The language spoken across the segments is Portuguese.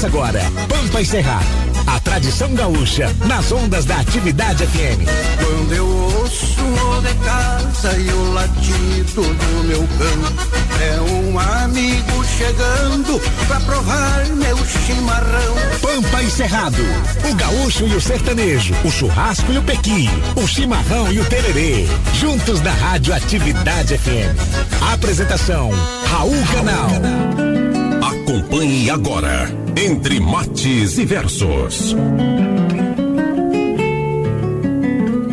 Começa agora, Pampa e Cerrado. A tradição gaúcha nas ondas da atividade FM. Quando eu ouço o de casa e o latido do meu cão, é um amigo chegando pra provar meu chimarrão. Pampa e Cerrado. O gaúcho e o sertanejo, o churrasco e o pequi, o chimarrão e o tererê. Juntos na Rádio Atividade FM. Apresentação: Raul Canal. Acompanhe agora Entre Mates e Versos.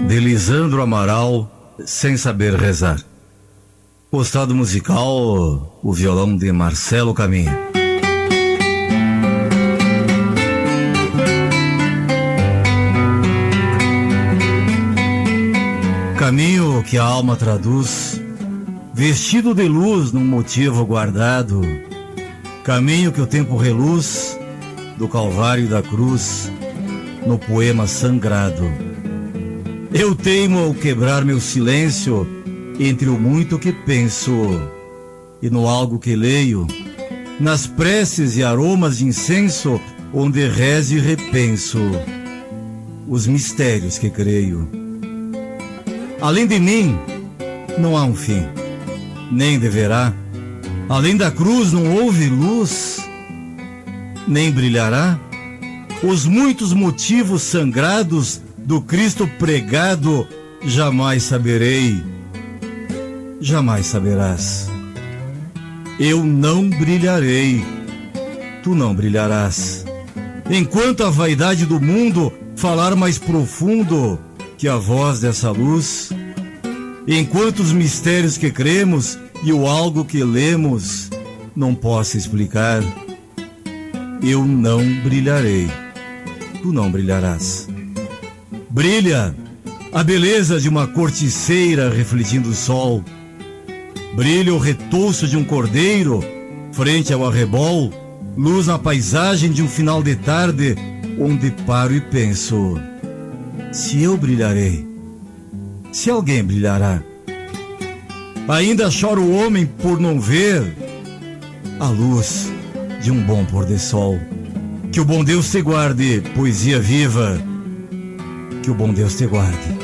De Lisandro Amaral, Sem Saber Rezar. Postado musical, o violão de Marcelo Caminho. Caminho que a alma traduz, vestido de luz num motivo guardado, caminho que o tempo reluz do Calvário e da cruz no poema sangrado. Eu teimo ao quebrar meu silêncio entre o muito que penso e no algo que leio, nas preces e aromas de incenso, onde rezo e repenso os mistérios que creio. Além de mim, não há um fim, nem deverá. Além da cruz não houve luz, nem brilhará. Os muitos motivos sangrados do Cristo pregado jamais saberei, jamais saberás. Eu não brilharei, tu não brilharás. Enquanto a vaidade do mundo falar mais profundo que a voz dessa luz, enquanto os mistérios que cremos e o algo que lemos não possa explicar, eu não brilharei, tu não brilharás. Brilha a beleza de uma corticeira refletindo o sol, brilha o retouço de um cordeiro frente ao arrebol, luz na paisagem de um final de tarde onde paro e penso se eu brilharei, se alguém brilhará. Ainda chora o homem por não ver a luz de um bom pôr de sol. Que o bom Deus te guarde, poesia viva. Que o bom Deus te guarde.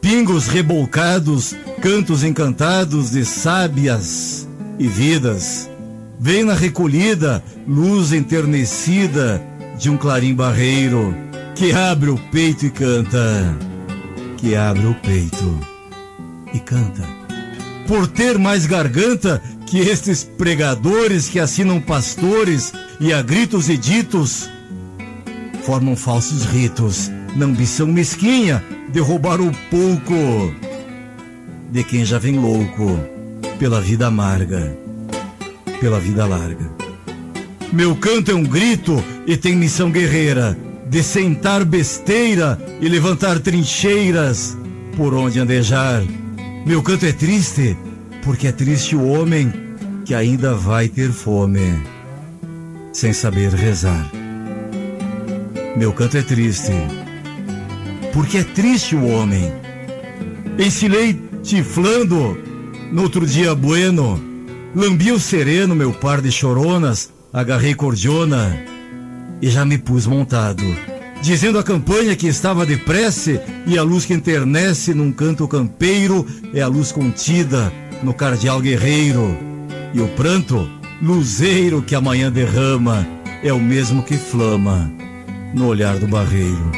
Pingos rebolcados, cantos encantados de sábias e vidas. Vem na recolhida, luz enternecida de um clarim barreiro que abre o peito e canta, que abre o peito e canta. Por ter mais garganta que estes pregadores que assinam pastores e a gritos e ditos, formam falsos ritos na ambição mesquinha de roubar o pouco de quem já vem louco pela vida amarga, pela vida larga. Meu canto é um grito e tem missão guerreira de sentar besteira e levantar trincheiras por onde andejar. Meu canto é triste, porque é triste o homem que ainda vai ter fome, sem saber rezar. Meu canto é triste, porque é triste o homem. Ensilei tiflando no outro dia bueno, lambi o sereno, meu par de choronas, agarrei cordiona e já me pus montado, dizendo a campanha que estava depressa e a luz que enternece num canto campeiro é a luz contida no cardeal guerreiro, e o pranto, luzeiro que amanhã derrama, é o mesmo que flama no olhar do barreiro.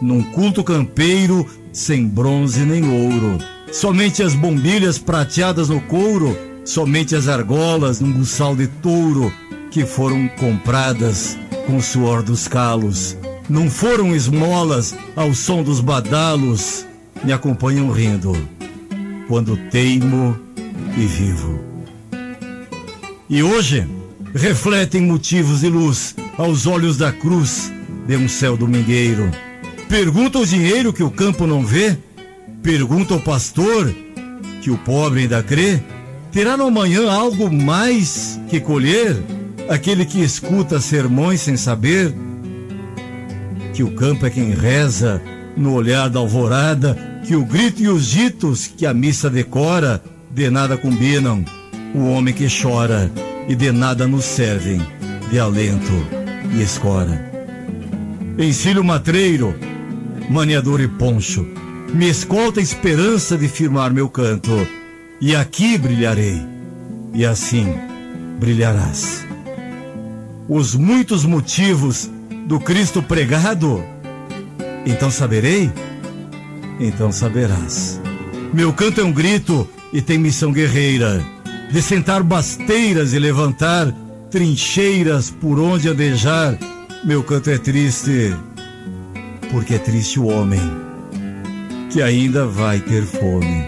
Num culto campeiro, sem bronze nem ouro, somente as bombilhas prateadas no couro, somente as argolas num buçal de touro, que foram compradas com o suor dos calos. Não foram esmolas ao som dos badalos, me acompanham rindo, quando teimo e vivo. E hoje refletem motivos de luz aos olhos da cruz de um céu domingueiro. Pergunta o dinheiro que o campo não vê, pergunta o pastor que o pobre ainda crê. Terá no amanhã algo mais que colher? Aquele que escuta sermões sem saber que o campo é quem reza no olhar da alvorada, que o grito e os ditos que a missa decora de nada combinam, o homem que chora e de nada nos servem, de alento e escora. Encilho matreiro, maniador e poncho, me escolta a esperança de firmar meu canto, e aqui brilharei, e assim brilharás. Os muitos motivos do Cristo pregado, então saberei, então saberás. Meu canto é um grito e tem missão guerreira de sentar basteiras e levantar trincheiras por onde andejar. Meu canto é triste, porque é triste o homem que ainda vai ter fome,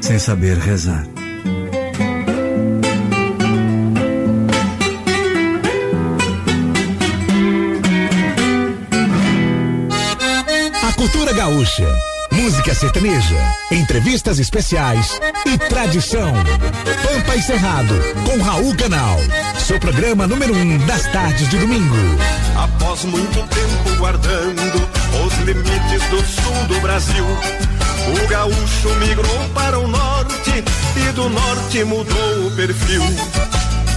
sem saber rezar. Gaúcha música sertaneja, entrevistas especiais e tradição. Pampa e Cerrado, com Raul Canal. Seu programa número um das tardes de domingo. Após muito tempo guardando os limites do sul do Brasil, o gaúcho migrou para o norte e do norte mudou o perfil.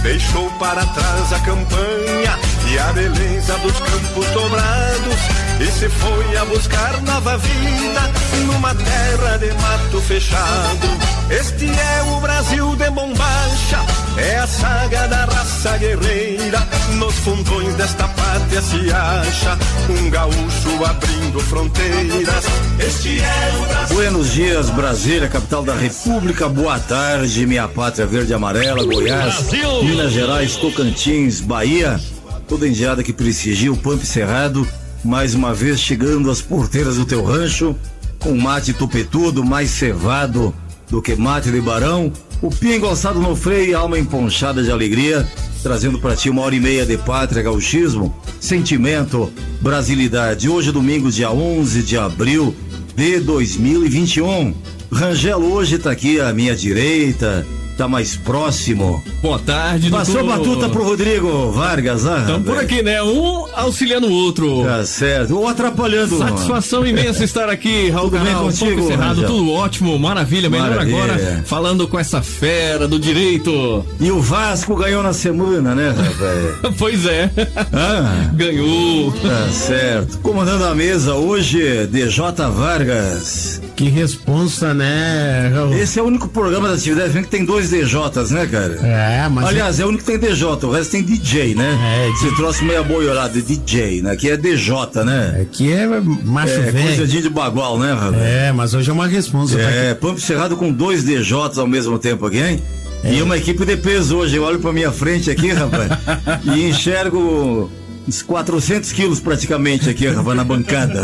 Deixou para trás a campanha e a beleza dos campos dobrados e se foi a buscar nova vida numa terra de mato fechado. Este é o Brasil de bombacha, é a saga da raça guerreira. Nos fundões desta pátria se acha um gaúcho abrindo fronteiras. Este é o Brasil. Buenos dias, Brasília, capital da República. Boa tarde, minha pátria verde e amarela, Goiás, Brasil. Minas Gerais, Tocantins, Bahia. Toda indiada que prestigia o Pampa Cerrado, mais uma vez chegando às porteiras do teu rancho, com mate tupetudo, mais cevado do que mate de barão, o pingo alçado no freio e alma emponchada de alegria, trazendo para ti uma hora e meia de pátria, gauchismo, sentimento, brasilidade. Hoje, domingo, dia 11 de abril de 2021. Rangel hoje está aqui à minha direita, tá mais próximo. Boa tarde, Passou doutor. batuta pro Rodrigo Vargas, ah? Estamos por aqui, né? Um auxiliando o outro. Tá certo. Ou atrapalhando. Satisfação imensa estar aqui, Raul tudo Canal, bem contigo, Cerrado, tudo ótimo, maravilha. Melhor maravilha. agora falando com essa fera do direito. E o Vasco ganhou na semana, né, rapaz? pois é. Ah. Ganhou. Tá certo. Comandando a mesa hoje, DJ Vargas. Que responsa, né, Raul? Esse é o único programa da atividade que tem dois DJs, né, cara? É, mas. Aliás, é, é o único que tem DJ, o resto tem DJ, né? É, Você de... trouxe meia boiolada de DJ, né? Aqui é DJ, né? Aqui é macho é, velho. Coisa de bagual, né, Raul? É, mas hoje é uma responsa. É, tá Pampo Cerrado com dois DJs ao mesmo tempo aqui, hein? É. E uma equipe de peso hoje. Eu olho pra minha frente aqui, rapaz, e enxergo uns 400 quilos praticamente aqui, rapaz, na bancada.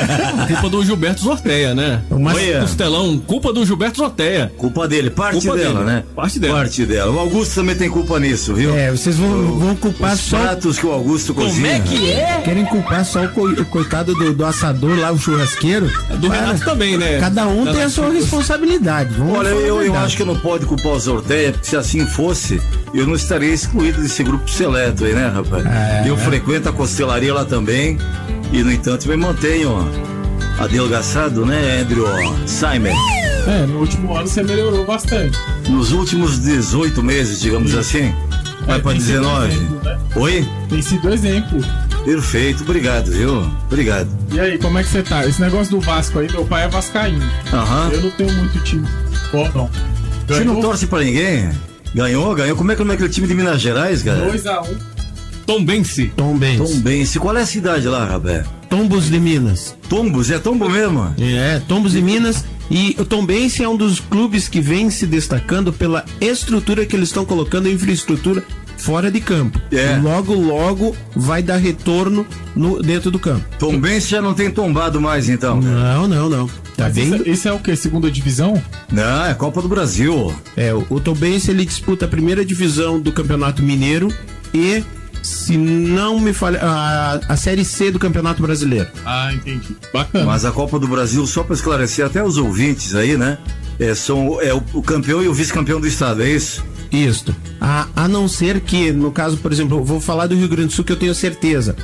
culpa do Gilberto Zorteia, né? Mas costelão, culpa do Gilberto Zorteia. Culpa dele, parte culpa dela, dele. né? Parte dela. Parte dela. O Augusto também tem culpa nisso, viu? É, vocês vão, vão culpar Os só. pratos que o Augusto Como cozinha. Como é que é? Querem culpar só o, co... o coitado do, do, assador lá, o churrasqueiro. É do Renato também, né? Cada um tem a sua responsabilidade. Vamos Olha, eu, eu acho que não pode culpar o Zorteia, porque se assim fosse, eu não estaria excluído desse grupo seleto aí, né, rapaz? É, eu é. frequento a costelaria lá também. E, no entanto, me mantenho adelgaçado, né, Andrew Simon? É, no último ano você melhorou bastante. Nos últimos 18 meses, digamos Sim. assim. Vai é, para 19. Exemplo, né? Oi? Tem sido exemplo. Perfeito, obrigado, viu? Obrigado. E aí, como é que você tá? Esse negócio do Vasco aí, meu pai é vascaíno. Aham. Eu não tenho muito time. Pô, não. Você não torce pra ninguém? Ganhou, ganhou. Como é que é aquele time de Minas Gerais, cara? 2x1. Um. Tombense. Tombense. Tombense. Qual é a cidade lá, Rabé? Tombos de Minas. Tombos? É Tombo mesmo? É, Tombos de Minas. E o Tombense é um dos clubes que vem se destacando pela estrutura que eles estão colocando, infraestrutura fora de campo. É. Logo, logo vai dar retorno no, dentro do campo. Tombense já não tem tombado mais, então? Não, não, não. Tá? Esse, esse, é o que? Segunda divisão? Não, é Copa do Brasil. É, o, o Tombense ele disputa a primeira divisão do Campeonato Mineiro e se não me falha, a, a Série C do Campeonato Brasileiro. Ah, entendi. Bacana. Mas a Copa do Brasil, só para esclarecer até os ouvintes aí, né? É, são, é o, o campeão e o vice-campeão do estado, é isso? Isso. A, a não ser que, no caso, por exemplo, vou falar do Rio Grande do Sul que eu tenho certeza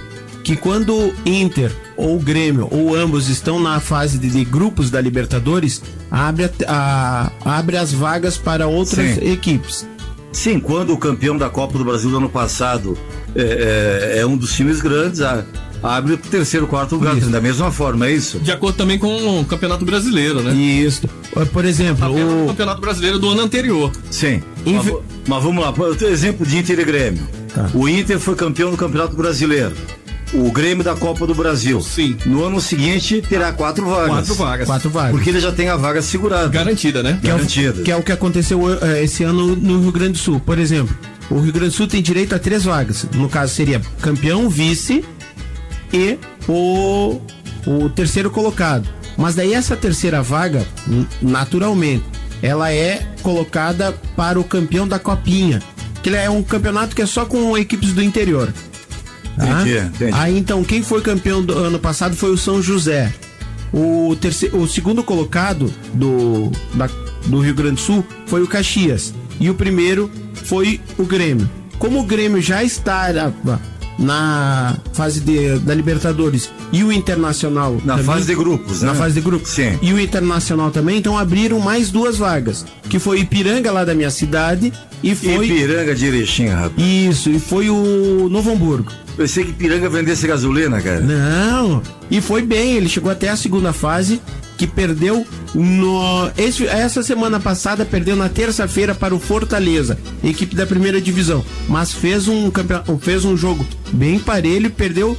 que quando Inter ou Grêmio ou ambos estão na fase de, de grupos da Libertadores, abre, a, a, abre as vagas para outras Sim. equipes. Sim, quando o campeão da Copa do Brasil do ano passado é, é, é um dos times grandes, a, abre o terceiro, quarto lugar, isso. da mesma forma, é isso? De acordo também com o Campeonato Brasileiro, né? Isso. Por exemplo, o Campeonato Brasileiro do ano anterior. Sim. Inf... Mas, mas, vamos lá, exemplo de Inter e Grêmio. Tá. O Inter foi campeão do Campeonato Brasileiro o Grêmio da Copa do Brasil. Sim. No ano seguinte terá quatro vagas. Quatro vagas. Quatro vagas. Porque ele já tem a vaga segurada. Garantida, né? Que Garantida. É o, que é o que aconteceu uh, esse ano no Rio Grande do Sul. Por exemplo, o Rio Grande do Sul tem direito a três vagas. No caso seria campeão, vice e o, o terceiro colocado. Mas daí essa terceira vaga, naturalmente, ela é colocada para o campeão da Copinha. Que é um campeonato que é só com equipes do interior. Entendi, ah? entendi. Aí então, quem foi campeão do ano passado foi o São José. O, terceiro, o segundo colocado do, da, do Rio Grande do Sul foi o Caxias. E o primeiro foi o Grêmio. Como o Grêmio já está na fase de, da Libertadores e o Internacional. Na também, fase de grupos, Na né? fase de grupos. Sim. E o Internacional também, então abriram mais duas vagas. Que foi Ipiranga, lá da minha cidade, e foi. Ipiranga de Erechim, rapaz. Isso, e foi o Novo Hamburgo. Pensei que Piranga vendesse gasolina, cara. Não, e foi bem, ele chegou até a segunda fase, que perdeu no. Esse, essa semana passada, perdeu na terça-feira para o Fortaleza, equipe da primeira divisão. Mas fez um, fez um jogo bem parelho perdeu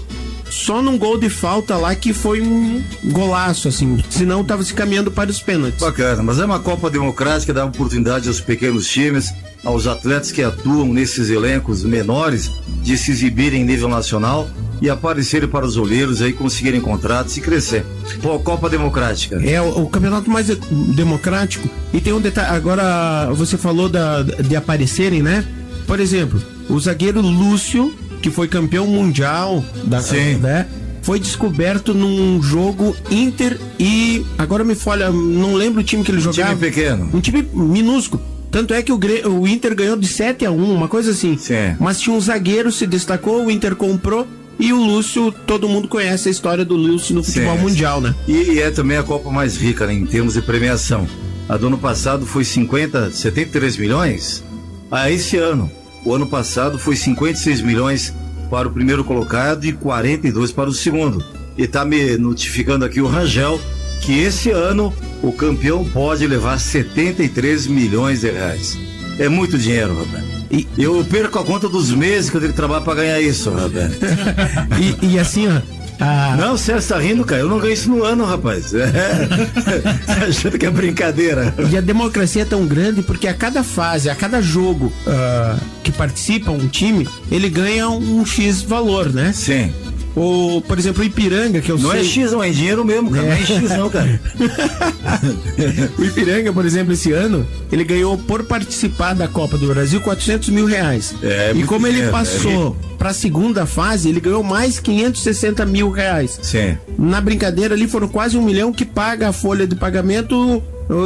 só num gol de falta lá que foi um golaço, assim. Senão estava se caminhando para os pênaltis. Bacana, mas é uma Copa Democrática, dá oportunidade aos pequenos times aos atletas que atuam nesses elencos menores de se exibirem em nível nacional e aparecerem para os olheiros aí conseguirem contratos e crescer. Pô, Copa Democrática. É o, o, campeonato mais democrático e tem um detalhe. Agora você falou da, de aparecerem, né? Por exemplo, o zagueiro Lúcio, que foi campeão mundial da, Sim. né? Foi descoberto num jogo Inter e agora me falha, não lembro o time que ele jogava. Um time pequeno. Um time minúsculo tanto é que o, o Inter ganhou de 7 a 1 uma coisa assim. Sim. Mas tinha um zagueiro, se destacou, o Inter comprou. E o Lúcio, todo mundo conhece a história do Lúcio no futebol sim, mundial, né? E, e, é também a Copa mais rica né, em termos de premiação. A do ano passado foi 50, 73 milhões. Ah, esse ano. O ano passado foi 56 milhões para o primeiro colocado e 42 para o segundo. E tá me notificando aqui o Rangel que esse ano o campeão pode levar 73 milhões de reais. É muito dinheiro, rapaz. E eu perco a conta dos meses que eu tenho que trabalhar para ganhar isso, rapaz. e, e assim, ó, ah. Não, você está rindo, cara. Eu não ganho isso no ano, rapaz. É. achando que é brincadeira. E a democracia é tão grande porque a cada fase, a cada jogo uh, que participa um time, ele ganha um X valor, né? Sim. O, por exemplo, o Ipiranga, que eu não sei. Não é X, não, é dinheiro mesmo, cara. É. Não é X, não, cara. o Ipiranga, por exemplo, esse ano, ele ganhou por participar da Copa do Brasil 400 mil reais. É, e como ele passou é. para a segunda fase, ele ganhou mais 560 mil reais. Sim. Na brincadeira ali foram quase um milhão que paga a folha de pagamento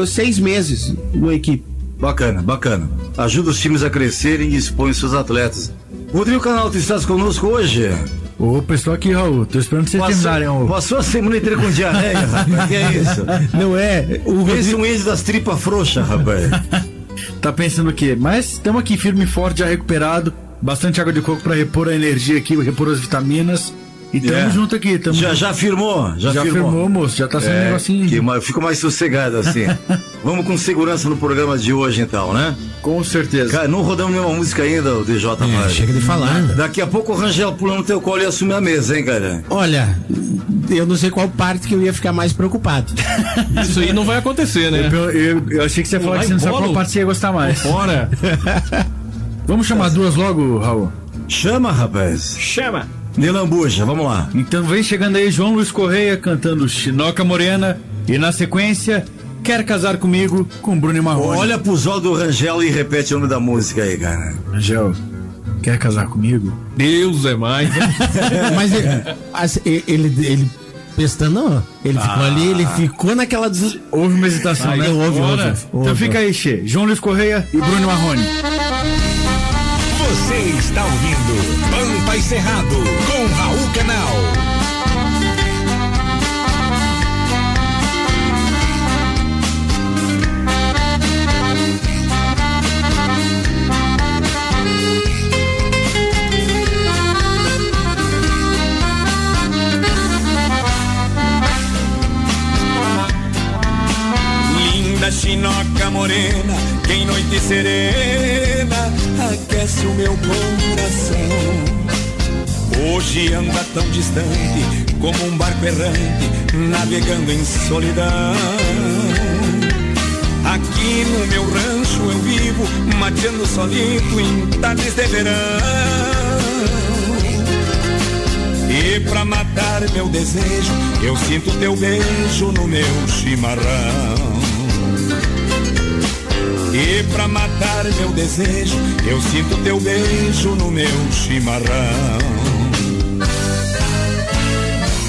seis meses no equipe. Bacana, bacana. Ajuda os times a crescerem e expõe seus atletas. Rodrigo Canal, tu estás conosco hoje? Opa, estou aqui, Raul. Tô esperando vocês terminarem, Raul. Passou a semana inteira com diarreia, rapaz. Que é isso? Não é? O Rodrigo... um índio das tripas frouxas, rapaz. tá pensando o quê? Mas estamos aqui firme e forte, já recuperado. Bastante água de coco para repor a energia aqui, repor as vitaminas. E estamos é. junto aqui. Tamo já, já firmou? Já, já firmou. firmou, moço. Já tá sendo é, um negocinho. Que, eu fico mais sossegado assim. Vamos com segurança no programa de hoje, então, né? Com certeza. Cara, não rodamos nenhuma música ainda, o DJ é, Chega de falar. Daqui a pouco o Rangel pulando no teu colo e assume a mesa, hein, cara? Olha, eu não sei qual parte que eu ia ficar mais preocupado. Isso aí não vai acontecer, né? Eu, eu, eu achei que você ia falar que você não sabe qual parte você ia gostar mais. Fora. Vamos chamar duas logo, Raul? Chama, rapaz. Chama. Nilambuja, vamos lá. Então vem chegando aí João Luiz Correia cantando Chinoca Morena e na sequência Quer Casar Comigo com Bruno Marrone. Olha pro zóio do Rangel e repete o nome da música aí, cara. Rangel, quer casar comigo? Deus é mais. Mas ele, ele, ele pestando, ele ficou ah. ali, ele ficou naquela. Des... Houve uma hesitação, né? Houve, houve, houve, Então fica aí, Che. João Luiz Correia e Bruno Marrone. Está ouvindo Pampa e Cerrado com Raul Canal. Linda chinoca morena, quem noite serena aquece o meu coração. Hoje anda tão distante como um barco errante, navegando em solidão. Aqui no meu rancho eu vivo, mateando solito em tardes de verão. E pra matar meu desejo, eu sinto teu beijo no meu chimarrão. E pra matar meu desejo, eu sinto teu beijo no meu chimarrão.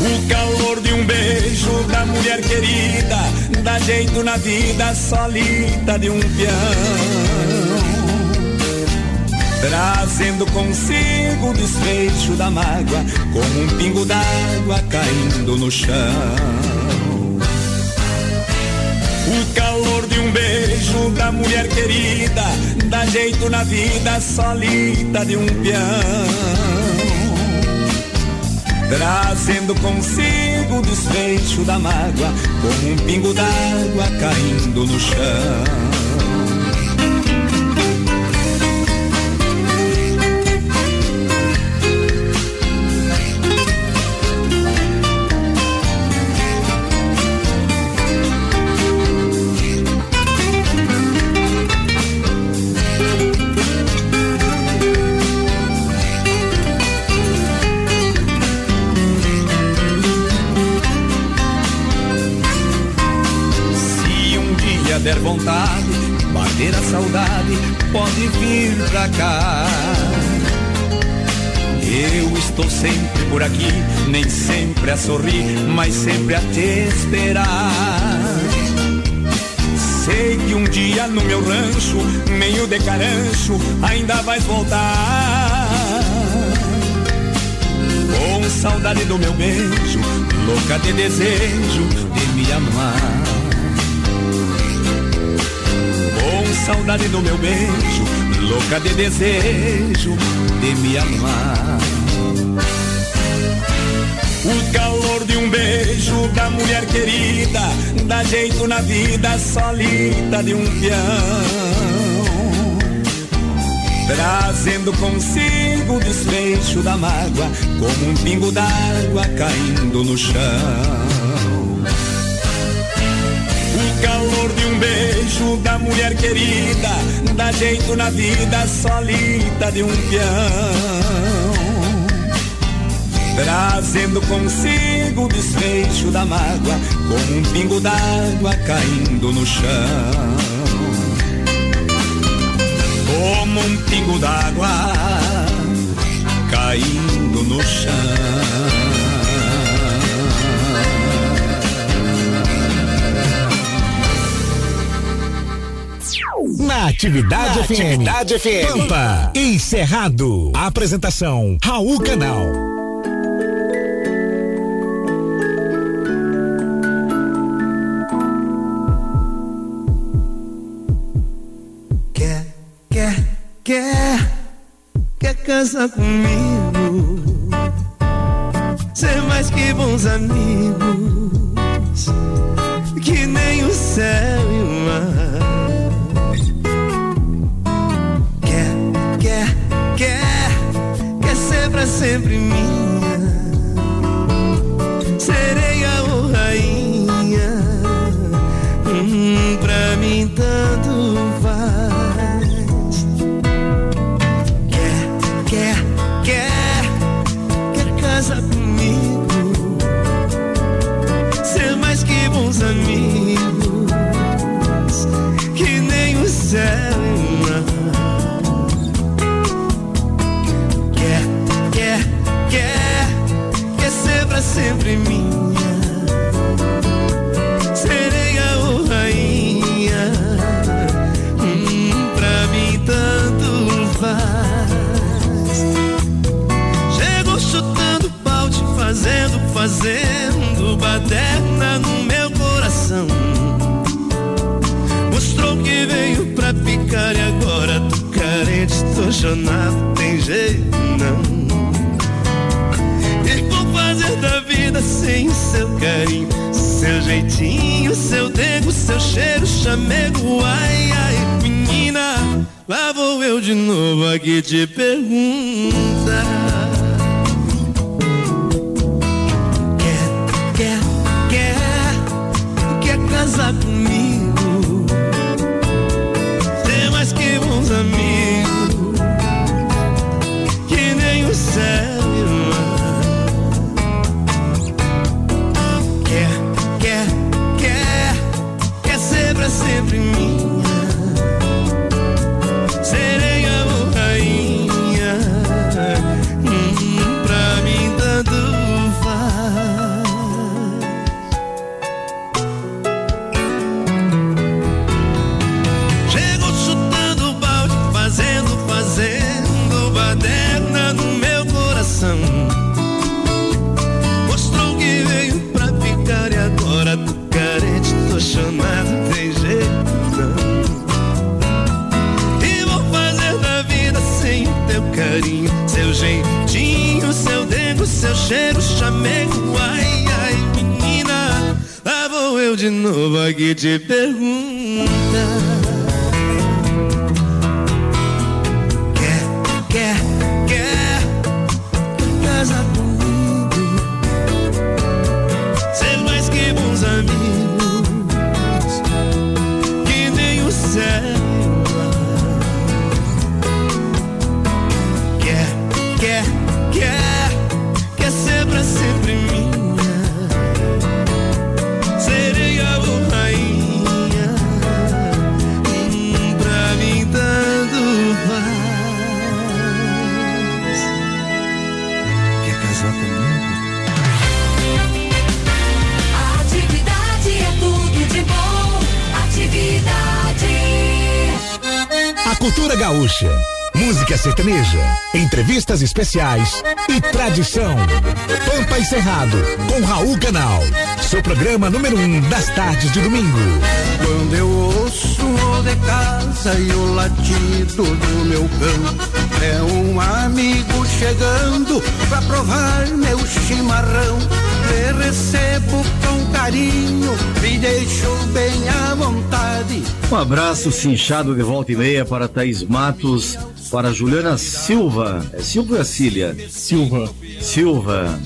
O calor de um beijo da mulher querida dá jeito na vida solita de um peão. Trazendo consigo o desfecho da mágoa, como um pingo d'água caindo no chão. Calor de um beijo da mulher querida dá jeito na vida solita de um peão trazendo consigo o desfecho da mágoa, como um pingo d'água caindo no chão. Por aqui, nem sempre a sorrir, mas sempre a te esperar. Sei que um dia no meu rancho, meio de carancho, ainda vais voltar. Com saudade do meu beijo, louca de desejo de me amar. saudade do meu beijo, louca de desejo de me amar. O calor de um beijo da mulher querida dá jeito na vida solita de um peão. Trazendo consigo o desfecho da mágoa, como um pingo d'água caindo no chão calor de um beijo da mulher querida, dá jeito na vida solita de um peão. Trazendo consigo o desfecho da mágoa, como um pingo d'água caindo no chão. Como um pingo d'água caindo no chão. Na Atividade, Na FM. Atividade FM. Pampa Encerrado. Apresentação Raul Canal. Casar comigo? Ser mais que bons amigos, novo aqui te perguntar. Cultura gaúcha, música sertaneja, entrevistas especiais e tradição. Pampa e Cerrado, com Raul Canal. Seu programa número um das tardes de domingo. Quando eu ouço o de casa e o latido do meu cão, é um amigo chegando pra provar meu chimarrão. Me recebo com carinho, me deixo bem à vontade. Um abraço cinchado de volta e meia para Thaís Matos, para Juliana Silva. É Silva ou é Cília? Silva. Silva.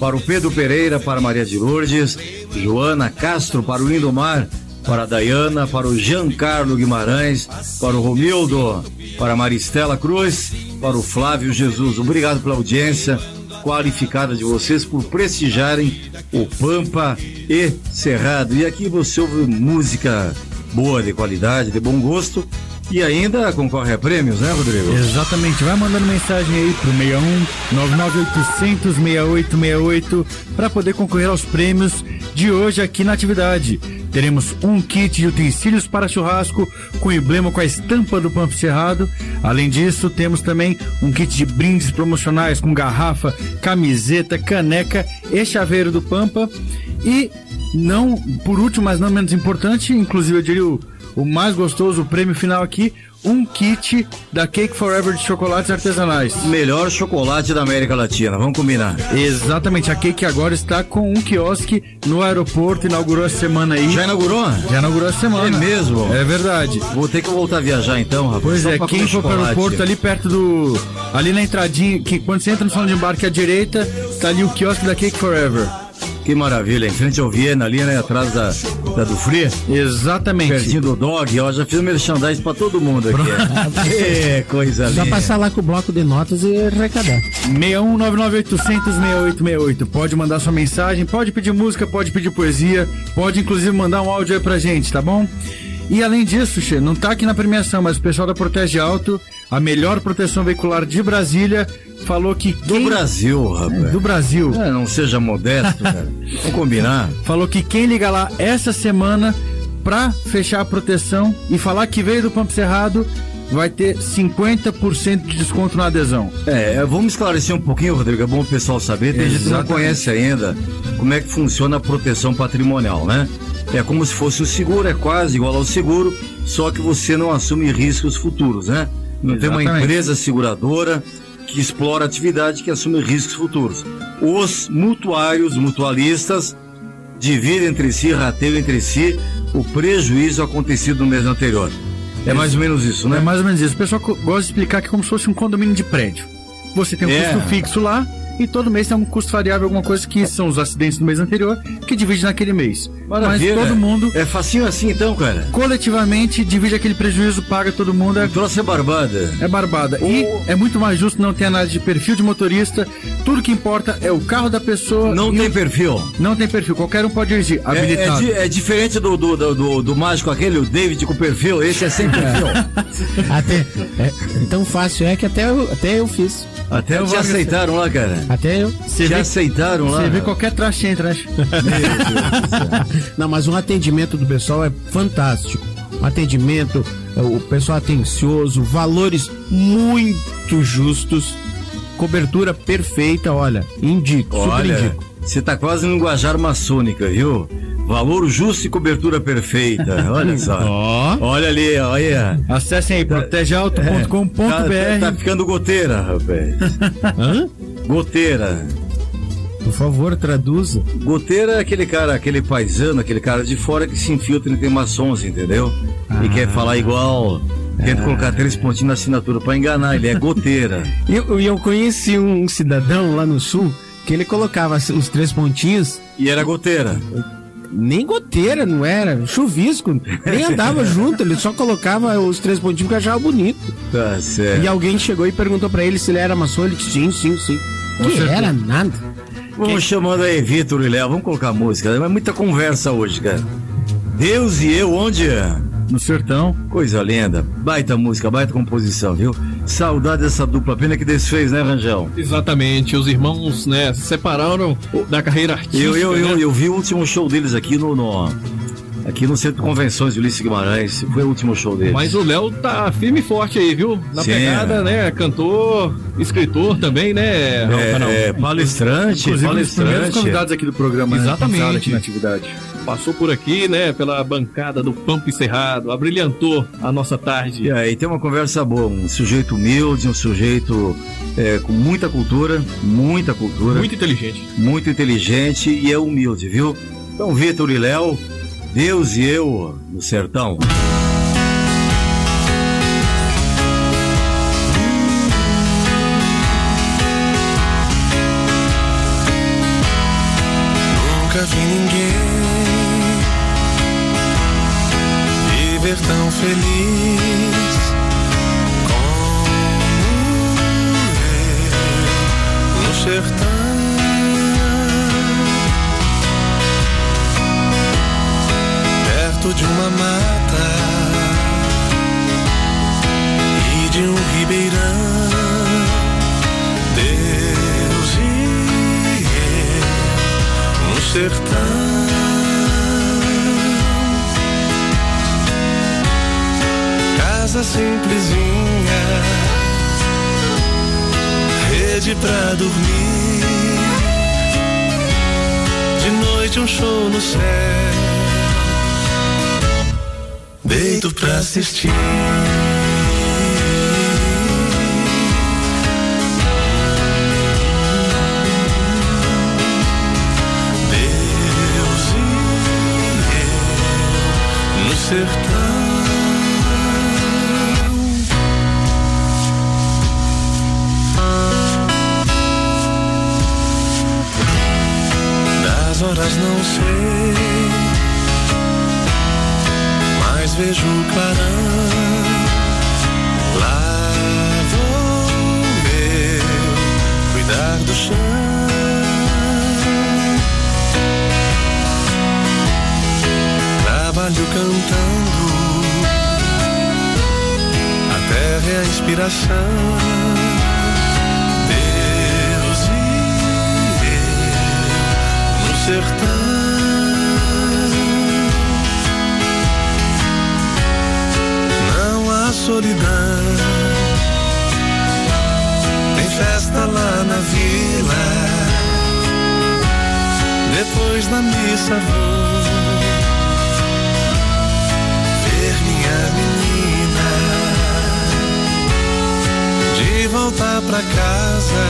Para o Pedro Pereira, para Maria de Lourdes, Joana Castro, para o Indomar, para a Dayana, para o Giancarlo Guimarães, para o Romildo, para a Maristela Cruz, para o Flávio Jesus. Obrigado pela audiência qualificada de vocês por prestigiarem o Pampa e Cerrado. E aqui você ouve música boa, de qualidade, de bom gosto. E ainda concorre a prêmios, né, Rodrigo? Exatamente. Vai mandando mensagem aí pro 61 99800 6868 para poder concorrer aos prêmios de hoje aqui na atividade. Teremos um kit de utensílios para churrasco com emblema com a estampa do Pampa Cerrado. Além disso, temos também um kit de brindes promocionais com garrafa, camiseta, caneca e chaveiro do Pampa. E não, por último, mas não menos importante, inclusive eu diria o, o mais gostoso, o prêmio final aqui, um kit da Cake Forever de chocolates artesanais. Melhor chocolate da América Latina, vamos combinar. Exatamente, a Cake agora está com um quiosque no aeroporto, inaugurou essa semana aí. Já inaugurou? Já inaugurou essa semana. É mesmo? É verdade. Vou ter que voltar a viajar então, rapaz. Pois é, quem for para o aeroporto ali perto do. Ali na entradinha, que quando você entra no salão de embarque à direita, tá ali o quiosque da Cake Forever. Que maravilha, em frente ao Viena, ali, né? Atrás da, da do Free. Exatamente. Pertinho do Dog, ó, já fiz merchandising pra todo mundo aqui. que coisa linda. Só passar lá com o bloco de notas e arrecadar. 61998006868. Pode mandar sua mensagem, pode pedir música, pode pedir poesia, pode inclusive mandar um áudio aí pra gente, tá bom? E além disso, Che, não tá aqui na premiação, mas o pessoal da Protege Alto, a melhor proteção veicular de Brasília, falou que. Quem... Do Brasil, rapaz. É, do Brasil. É, não seja modesto, cara. Vamos combinar. Falou que quem liga lá essa semana pra fechar a proteção e falar que veio do Pampo Cerrado vai ter 50% de desconto na adesão. É, vamos esclarecer um pouquinho, Rodrigo, é bom o pessoal saber, tem gente que não conhece ainda como é que funciona a proteção patrimonial, né? É como se fosse o seguro, é quase igual ao seguro, só que você não assume riscos futuros, né? Não tem uma empresa seguradora que explora atividade que assume riscos futuros. Os mutuários, mutualistas, dividem entre si, rateiam entre si o prejuízo acontecido no mês anterior. É mais ou menos isso, né? É mais ou menos isso. O pessoal gosta de explicar que é como se fosse um condomínio de prédio. Você tem um é. custo fixo lá, e todo mês tem um custo variável, alguma coisa que são os acidentes do mês anterior, que divide naquele mês. Maravilha. Mas todo mundo. É facinho assim então, cara? Coletivamente divide aquele prejuízo, paga todo mundo. É... O troço é barbada. É barbada. Oh. E é muito mais justo não ter análise de perfil de motorista. Tudo que importa é o carro da pessoa. Não tem o... perfil. Não tem perfil. Qualquer um pode dirigir. Habilitado. É, é, é diferente do do, do, do, do, mágico aquele, o David com perfil. Esse é sem perfil. até, é, tão fácil é que até eu, até eu fiz. Até te aceitaram lá, cara. Até eu. Você te aceitaram lá. Você vê qualquer traste entra, acho. Não, mas o atendimento do pessoal é fantástico. O atendimento, o pessoal atencioso, valores muito justos, cobertura perfeita, olha, indico, olha, super indico. Você tá quase no linguajar maçônica, viu? Valor justo e cobertura perfeita. Olha só. oh. Olha ali, olha. Acessem aí, protegeauto.com.br. Tá, tá, tá, ficando goteira, rapaz. Hã? Goteira. Por favor, traduza. Goteira é aquele cara, aquele paisano, aquele cara de fora que se infiltra em maçons, entendeu? Ah. E quer falar igual. Quer ah. colocar três pontinhos na assinatura para enganar, ele é goteira. E eu, eu conheci um cidadão lá no sul que ele colocava os três pontinhos. E era goteira nem goteira, não era, chuvisco, nem andava junto, ele só colocava os três pontinhos que achava bonito. Tá certo. E alguém chegou e perguntou para ele se ele era maçom, ele disse sim, sim, sim. Que era nada. Vamos chamando aí Vitor e Léo, vamos colocar música, é muita conversa hoje, cara. Deus e eu, onde é? No sertão. Coisa linda. Baita música, baita composição, viu? Saudade dessa dupla, pena que desfez, né, Rangel? Exatamente. Os irmãos, né, se separaram da carreira artística. Eu, eu, né? eu, eu, vi o último show deles aqui no, no aqui no Centro de Convenções de Ulisses Guimarães. Foi o último show deles. Mas o Léo tá firme e forte aí, viu? Na Sim, pegada, né? Cantor, escritor também, né? É, é palestrante, Inclusive, palestrante. Um convidados aqui do programa. Né, Exatamente. Né, aqui na atividade passou por aqui, né, pela bancada do Pampo Encerrado, abrilhantou a nossa tarde. E aí tem uma conversa boa, um sujeito humilde, um sujeito é, com muita cultura, muita cultura. Muito inteligente. Muito inteligente e é humilde, viu? Então, Vitor e Léo, Deus e eu no sertão. Terra é a inspiração. sertão. Não há solidão. Tem festa lá na vila. Depois da missa vou voltar pra casa,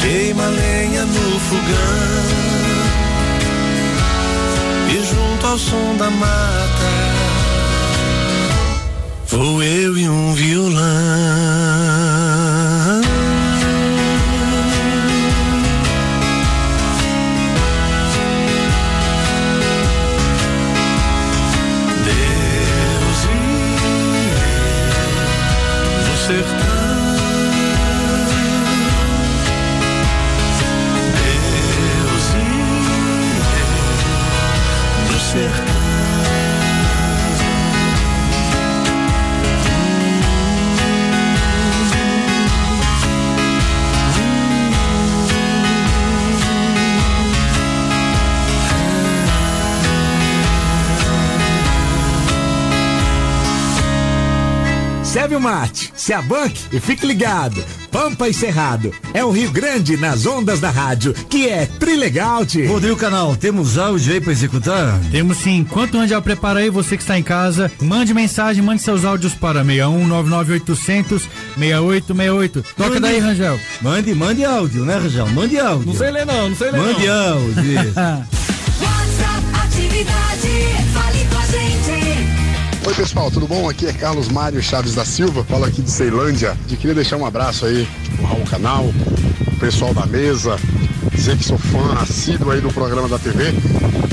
queima lenha no fogão e junto ao som da mata vou eu e um violão. O mate, se abanque e fique ligado. Pampa e Cerrado. É o Rio Grande nas ondas da rádio, que é Trilegal, Rodrigo Canal, temos áudio aí pra executar? Temos sim. Enquanto o Angel prepara aí, você que está em casa, mande mensagem, mande seus áudios para 61 99800 6868. Toca mande, daí, Rangel. Mande, mande áudio, né, Rangel? Mande áudio. Não sei ler não, não sei ler Mande não. áudio. WhatsApp atividade, Oi pessoal, tudo bom? Aqui é Carlos Mário Chaves da Silva, falo aqui de Ceilândia. E queria deixar um abraço aí Raul Canal, o pessoal da mesa, dizer que sou fã assíduo aí do programa da TV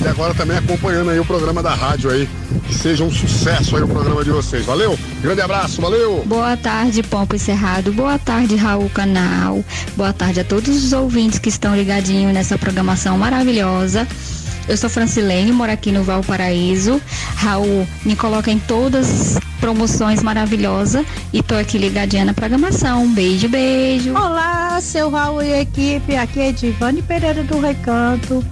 e agora também acompanhando aí o programa da rádio aí. Que seja um sucesso aí o programa de vocês. Valeu? Grande abraço, valeu! Boa tarde, Pompo Encerrado. Boa tarde, Raul Canal. Boa tarde a todos os ouvintes que estão ligadinhos nessa programação maravilhosa. Eu sou Francilene, moro aqui no Valparaíso. Raul me coloca em todas as promoções maravilhosas e tô aqui ligadinha na programação. Beijo, beijo. Olá, seu Raul e equipe. Aqui é Divane Pereira do Recanto.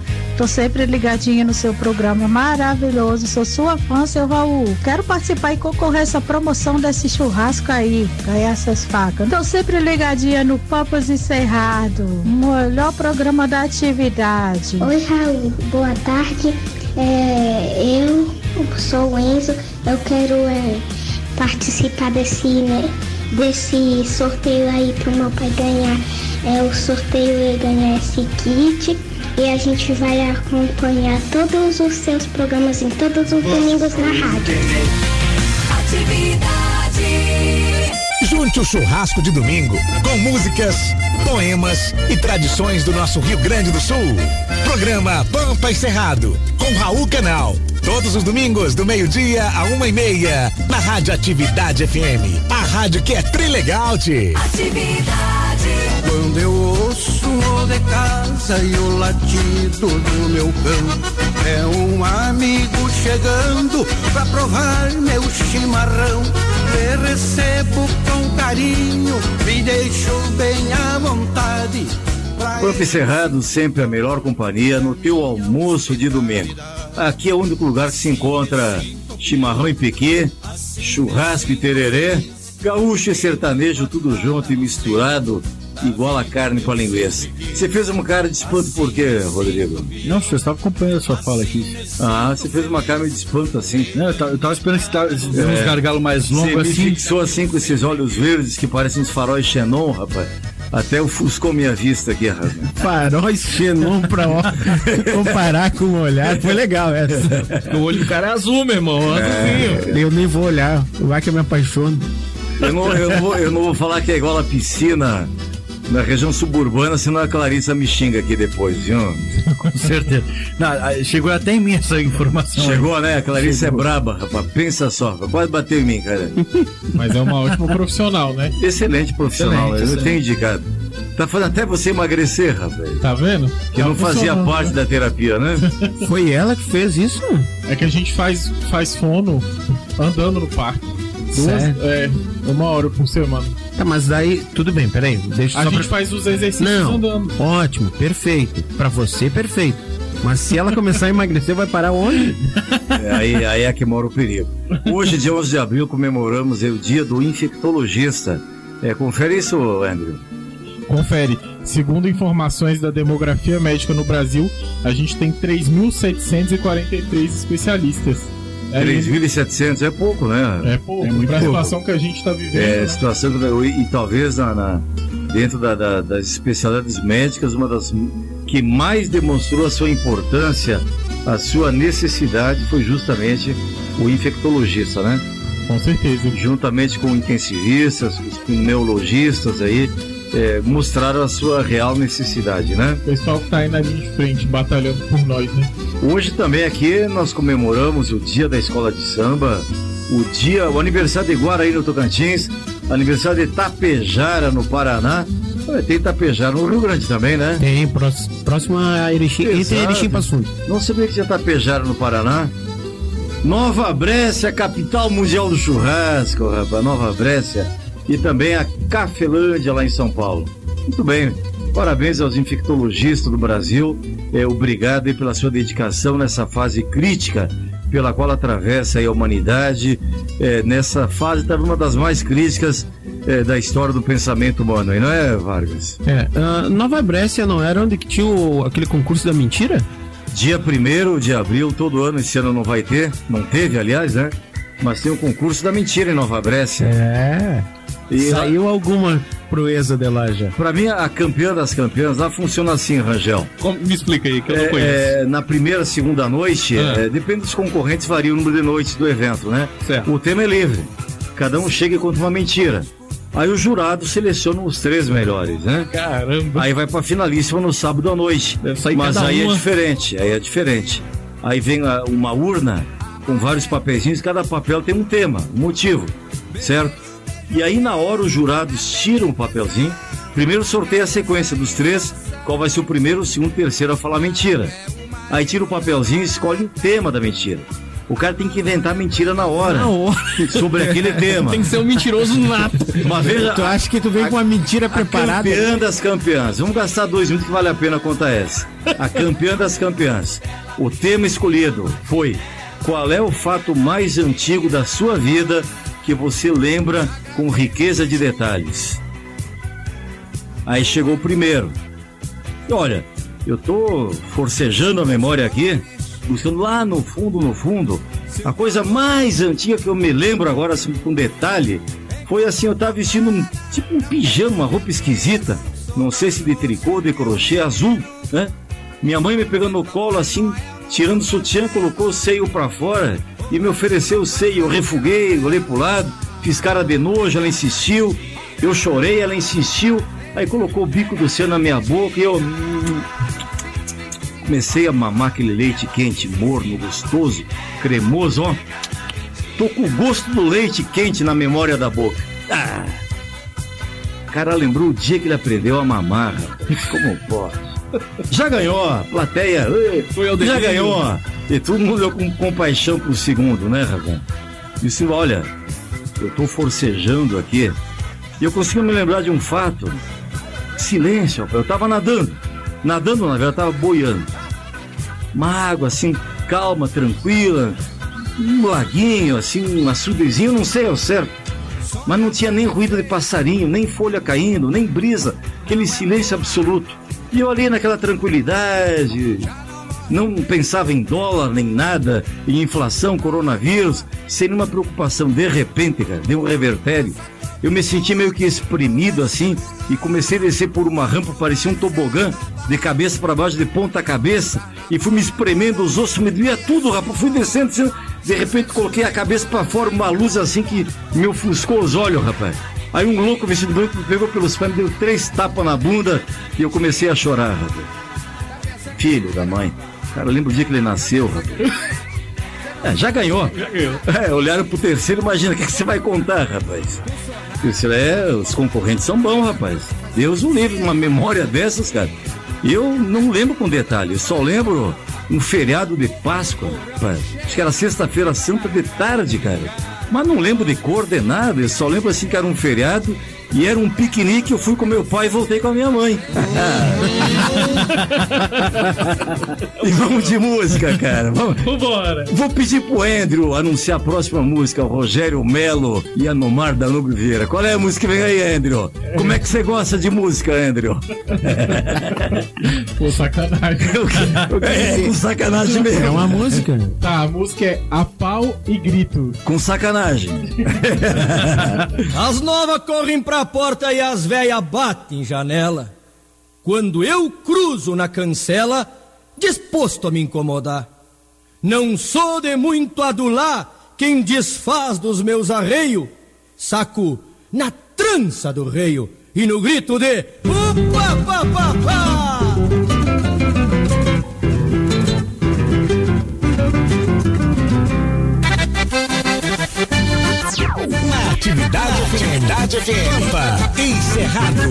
Tô sempre ligadinha no seu programa maravilhoso. Sou sua fã, seu Raul. Quero participar e concorrer essa promoção desse churrasco aí, ganhar essas facas. Tô sempre ligadinha no Papas Encerrado. Melhor programa da atividade. Oi, Raul. Boa tarde. É, eu sou o Enzo. Eu quero é, participar desse, né, desse sorteio aí pro meu pai ganhar. É o sorteio e ganhar esse kit e a gente vai acompanhar todos os seus programas em todos os domingos na rádio. Atividade. Junte o churrasco de domingo com músicas, poemas e tradições do nosso Rio Grande do Sul. Programa Pampa e Cerrado com Raul Canal. Todos os domingos, do meio-dia a uma e meia, na Rádio Atividade FM. A rádio que é trilegal, Atividade. Quando eu de casa e o latido do meu cão, é um amigo chegando pra provar meu chimarrão. Me recebo com carinho, me deixo bem à vontade. Pampa Cerrado, sempre a melhor companhia no teu almoço de domingo. Aqui é o único lugar que se encontra chimarrão e piquê, churrasco e tererê, gaúcho e sertanejo tudo junto e misturado igual a carne com a linguiça. Você fez uma cara de espanto por quê, Rodrigo? Não, você estava acompanhando a sua fala aqui. Ah, você fez uma cara de espanto assim. Não, eu tava, eu tava esperando que você é. uns gargalos mais longos você assim. Você fixou assim com esses olhos verdes que parecem uns faróis Xenon, rapaz. Até ofuscou minha vista aqui, rapaz. Faróis Xenon pra ó, comparar com o olhar. Foi legal essa. O olho do cara é azul, meu irmão. É. Eu nem vou olhar. Vai que eu me apaixono. Eu não, eu, não vou, eu não vou falar que é igual a piscina na região suburbana, senão a Clarissa me xinga aqui depois, viu? Com certeza. Não, chegou até em mim essa informação. Chegou, aí. né? A Clarissa é chegou. é braba, rapaz. Pensa só, quase bateu em mim, cara. Mas é uma ótima profissional, né? Excelente profissional, excelente, eu excelente. tenho indicado. Tá fazendo até você emagrecer, rapaz. Tá vendo? Que tá não fazia parte né? da terapia, né? Foi ela que fez isso? É que a gente faz, faz fono andando no parque. Duas, é, uma hora por semana. Tá, mas daí, tudo bem, peraí. Deixa a só gente pra... faz os exercícios Não, andando. Ótimo, perfeito. Pra você, perfeito. Mas se ela começar a emagrecer, vai parar onde? É, aí, aí é que mora o perigo. Hoje, dia 11 de abril, comemoramos o dia do infectologista. É, confere isso, Andrew. Confere. Segundo informações da demografia médica no Brasil, a gente tem 3.743 especialistas. É 3.700 é pouco, né? É pouco, é muito pra pouco. situação que a gente está vivendo. É, né? situação que, e, e talvez na, na dentro da, da, das especialidades médicas, uma das que mais demonstrou a sua importância, a sua necessidade, foi justamente o infectologista, né? Com certeza. Juntamente com intensivistas, os pneumologistas aí, é, mostraram a sua real necessidade, né? O pessoal que está aí na linha de frente, batalhando por nós, né? Hoje também aqui nós comemoramos o dia da escola de samba, o dia, o aniversário de Guaraí no Tocantins, aniversário de Tapejara no Paraná. Tem Tapejara no Rio Grande também, né? Tem, próximo a Erechim, entre Erechim e Não sabia que tinha Tapejara no Paraná. Nova Brécia, capital mundial do churrasco, rapaz, Nova Brécia. E também a Cafelândia lá em São Paulo. Muito bem, parabéns aos infectologistas do Brasil. É, obrigado pela sua dedicação nessa fase crítica pela qual atravessa a humanidade. É, nessa fase, estava uma das mais críticas é, da história do pensamento humano, não é, Vargas? É, uh, Nova Brécia não era onde que tinha o, aquele concurso da mentira? Dia 1 de abril, todo ano, esse ano não vai ter, não teve, aliás, né? Mas tem o concurso da mentira em Nova Brécia. É. E Saiu alguma proeza de lá já? Pra mim, a campeã das campeãs lá funciona assim, Rangel. Como, me explica aí, que eu não é, conheço. É, na primeira, segunda noite, ah. é, depende dos concorrentes, varia o número de noites do evento, né? Certo. O tema é livre. Cada um chega e conta uma mentira. Aí o jurado seleciona os três melhores, né? Caramba. Aí vai pra finalíssima no sábado à noite. Mas aí é uma. é diferente, aí é diferente. Aí vem uma urna com vários papeizinhos, cada papel tem um tema, um motivo, certo? E aí na hora os jurados tiram o papelzinho, primeiro sorteia a sequência dos três, qual vai ser o primeiro, o segundo, o terceiro a falar mentira. Aí tira o papelzinho e escolhe o tema da mentira. O cara tem que inventar mentira na hora. Na hora. Sobre aquele tema. Tem que ser um mentiroso nato. Uma vez. Tu acha que tu vem a, com uma mentira preparada? A campeã das campeãs. Vamos gastar dois minutos que vale a pena contar essa. A campeã das campeãs. O tema escolhido foi: qual é o fato mais antigo da sua vida que você lembra com riqueza de detalhes. Aí chegou o primeiro. Olha, eu tô forcejando a memória aqui, buscando lá no fundo, no fundo, a coisa mais antiga que eu me lembro agora, assim, com detalhe, foi assim, eu tava vestindo um, tipo um pijama, uma roupa esquisita, não sei se de tricô, de crochê azul, né? Minha mãe me pegando no colo assim, tirando o sutiã, colocou o seio para fora e me ofereceu o seio. Eu refuguei, olhei pro lado, fiz cara de nojo, ela insistiu. Eu chorei, ela insistiu. Aí colocou o bico do seio na minha boca e eu. Hum, comecei a mamar aquele leite quente, morno, gostoso, cremoso, ó. Tô com o gosto do leite quente na memória da boca. Ah! O cara lembrou o dia que ele aprendeu a mamar. Como pode? Já ganhou, plateia. Já ganhou. E todo mundo deu com compaixão pro segundo, né, Ravon? Disse, olha, eu tô forcejando aqui. E eu consigo me lembrar de um fato. Silêncio, eu tava nadando. Nadando, na verdade, eu tava boiando. Uma água assim, calma, tranquila. Um laguinho, assim, um açudezinho, não sei ao certo. Mas não tinha nem ruído de passarinho, nem folha caindo, nem brisa. Aquele silêncio absoluto. E eu ali naquela tranquilidade, não pensava em dólar nem nada, em inflação, coronavírus, sem nenhuma preocupação. De repente, cara, deu um revertério. Eu me senti meio que exprimido assim e comecei a descer por uma rampa, parecia um tobogã, de cabeça para baixo, de ponta cabeça, e fui me espremendo, os ossos me doía tudo, rapaz. Fui descendo, de repente coloquei a cabeça para fora, uma luz assim que me ofuscou os olhos, rapaz. Aí um louco vestido branco me pegou pelos pés, me deu três tapas na bunda e eu comecei a chorar, rapaz. Filho da mãe. Cara, eu lembro o dia que ele nasceu, rapaz. É, já ganhou. Já ganhou. É, olharam pro terceiro, imagina, o que, que você vai contar, rapaz? Terceiro, é, os concorrentes são bons, rapaz. Deus o livre, uma memória dessas, cara. Eu não lembro com detalhe, só lembro um feriado de Páscoa, rapaz. Acho que era sexta-feira santa de tarde, cara mas não lembro de coordenada, eu só lembro assim que era um feriado E era um piquenique, eu fui com meu pai e voltei com a minha mãe. e vamos de música, cara. Vamos. Vambora. Vou pedir pro Andrew anunciar a próxima música, o Rogério Melo e a Nomar Danube Vieira. Qual é a música que vem aí, Andrew? Como é que você gosta de música, Andrew? Pô, sacanagem. É, com sacanagem mesmo. É uma música. Tá, a música é A Pau e Grito. Com sacanagem. As novas correm pra porta e as velhas batem janela. Quando eu cruzo na cancela, disposto a me incomodar. Não sou de muito adular quem desfaz dos meus arreios. Saco na trança do reio e no grito de Upa, pa, pa, pa! Atividade Atividade FM. Pampa, encerrado.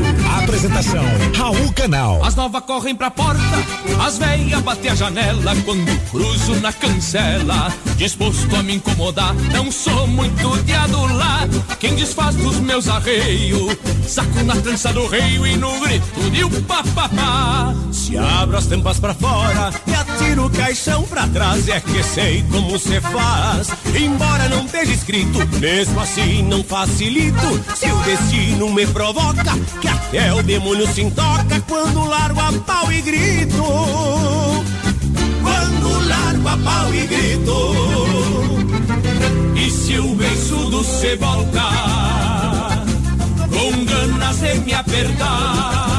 Apresentação, Raul Canal. As novas correm pra porta, as velhas batem a janela quando cruzo na cancela. Disposto a me incomodar, não sou muito de adular. Quem desfaz dos meus arreios, saco na trança do rei e no grito de um papapá. Se abro as tampas pra fora e atiro o caixão pra trás, é que sei como cê faz. Embora não esteja escrito, mesmo assim não facilito. Se o destino me provoca, que até o demônio se intoca quando largo a pau e grito. Quando largo a pau e grito. E se o beiçudo se volta, com ganas de me apertar.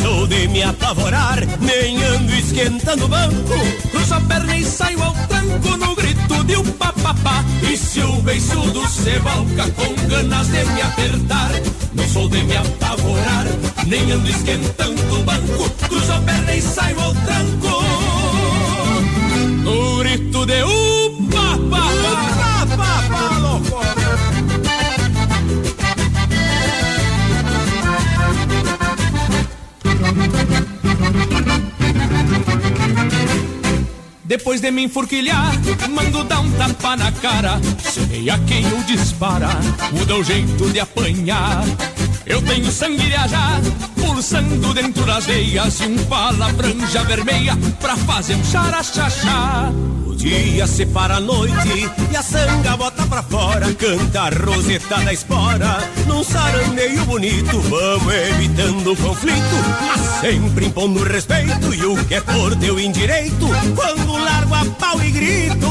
Sou de me apavorar, nem ando esquentando o banco. Cruzo a perna e saio ao tranco no grito de um papapá. E se o beiçudo se volca com ganas de me apertar, não sou de me apavorar, nem ando esquentando o banco. Cruzo a perna e saio ao tranco no grito de um Depois de me enfurquilhar, mando dar um tapa na cara. Sei a quem o dispara, muda o jeito de apanhar. Eu tenho sangue de ajá, pulsando dentro das veias e um palavrão já vermelha pra fazer um xaraxaxá. O dia separa a noite e a sanga bota pra fora, canta a roseta da espora. Num sarandeio bonito, vamos evitando o conflito, mas sempre impondo respeito e o que é por teu indireito. Quando largo a pau e grito,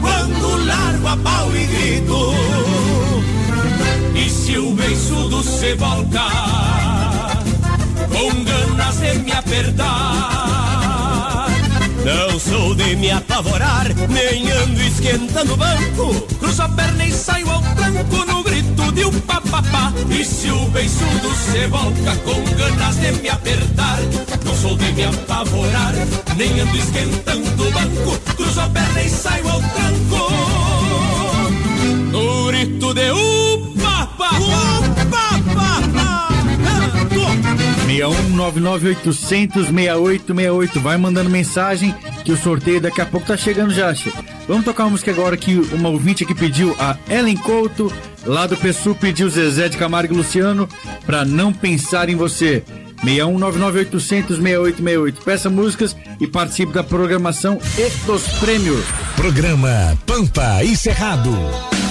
quando largo a pau e grito. E se o beiçudo se volta com ganas de me apertar, não sou de me apavorar, nem ando esquentando banco. Cruzo a perna e saio ao tranco no grito de um papapá. E se o beiçudo se volta com ganas de me apertar, não sou de me apavorar, nem ando esquentando banco. Cruzo a perna e saio ao tranco no grito de um papapá. 61998006868. Vai mandando mensagem que o sorteio daqui a pouco tá chegando já. Vamos tocar uma música agora que uma ouvinte aqui pediu, a Ellen Couto, lá do PSU, pediu Zezé de Camargo e Luciano, pra não pensar em você. 61998006868. Peça músicas e participe da programação e dos prêmios. Programa Pampa encerrado. Quando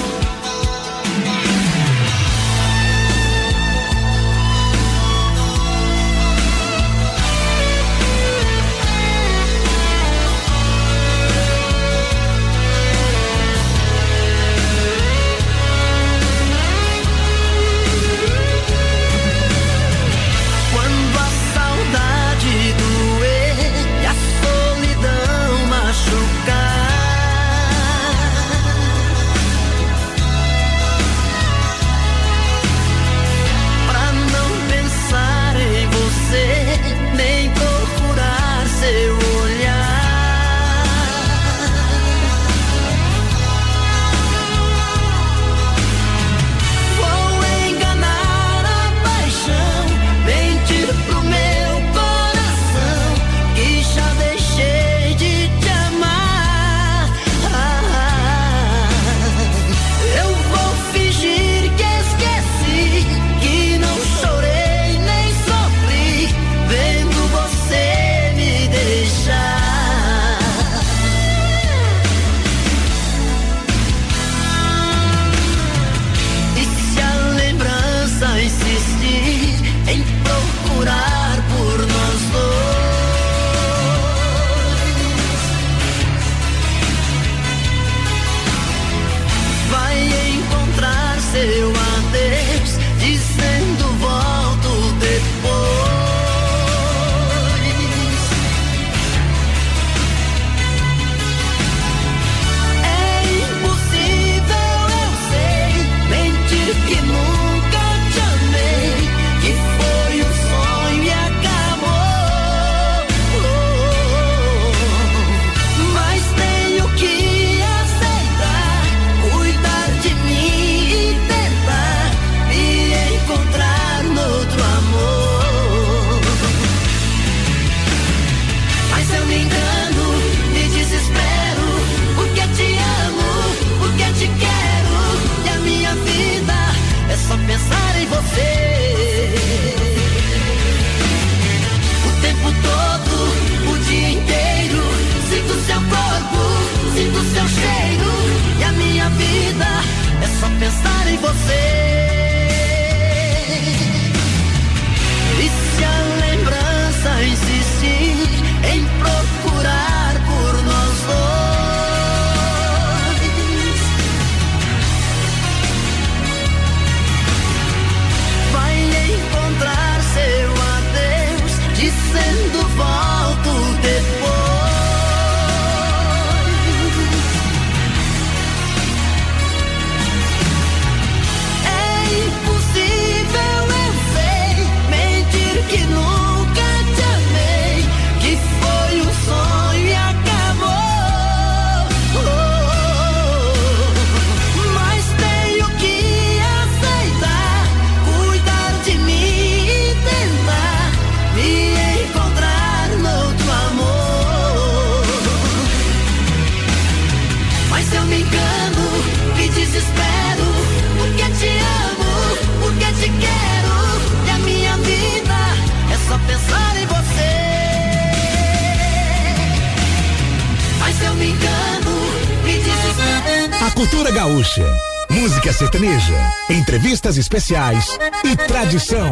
gaúcha, música sertaneja, entrevistas especiais e tradição.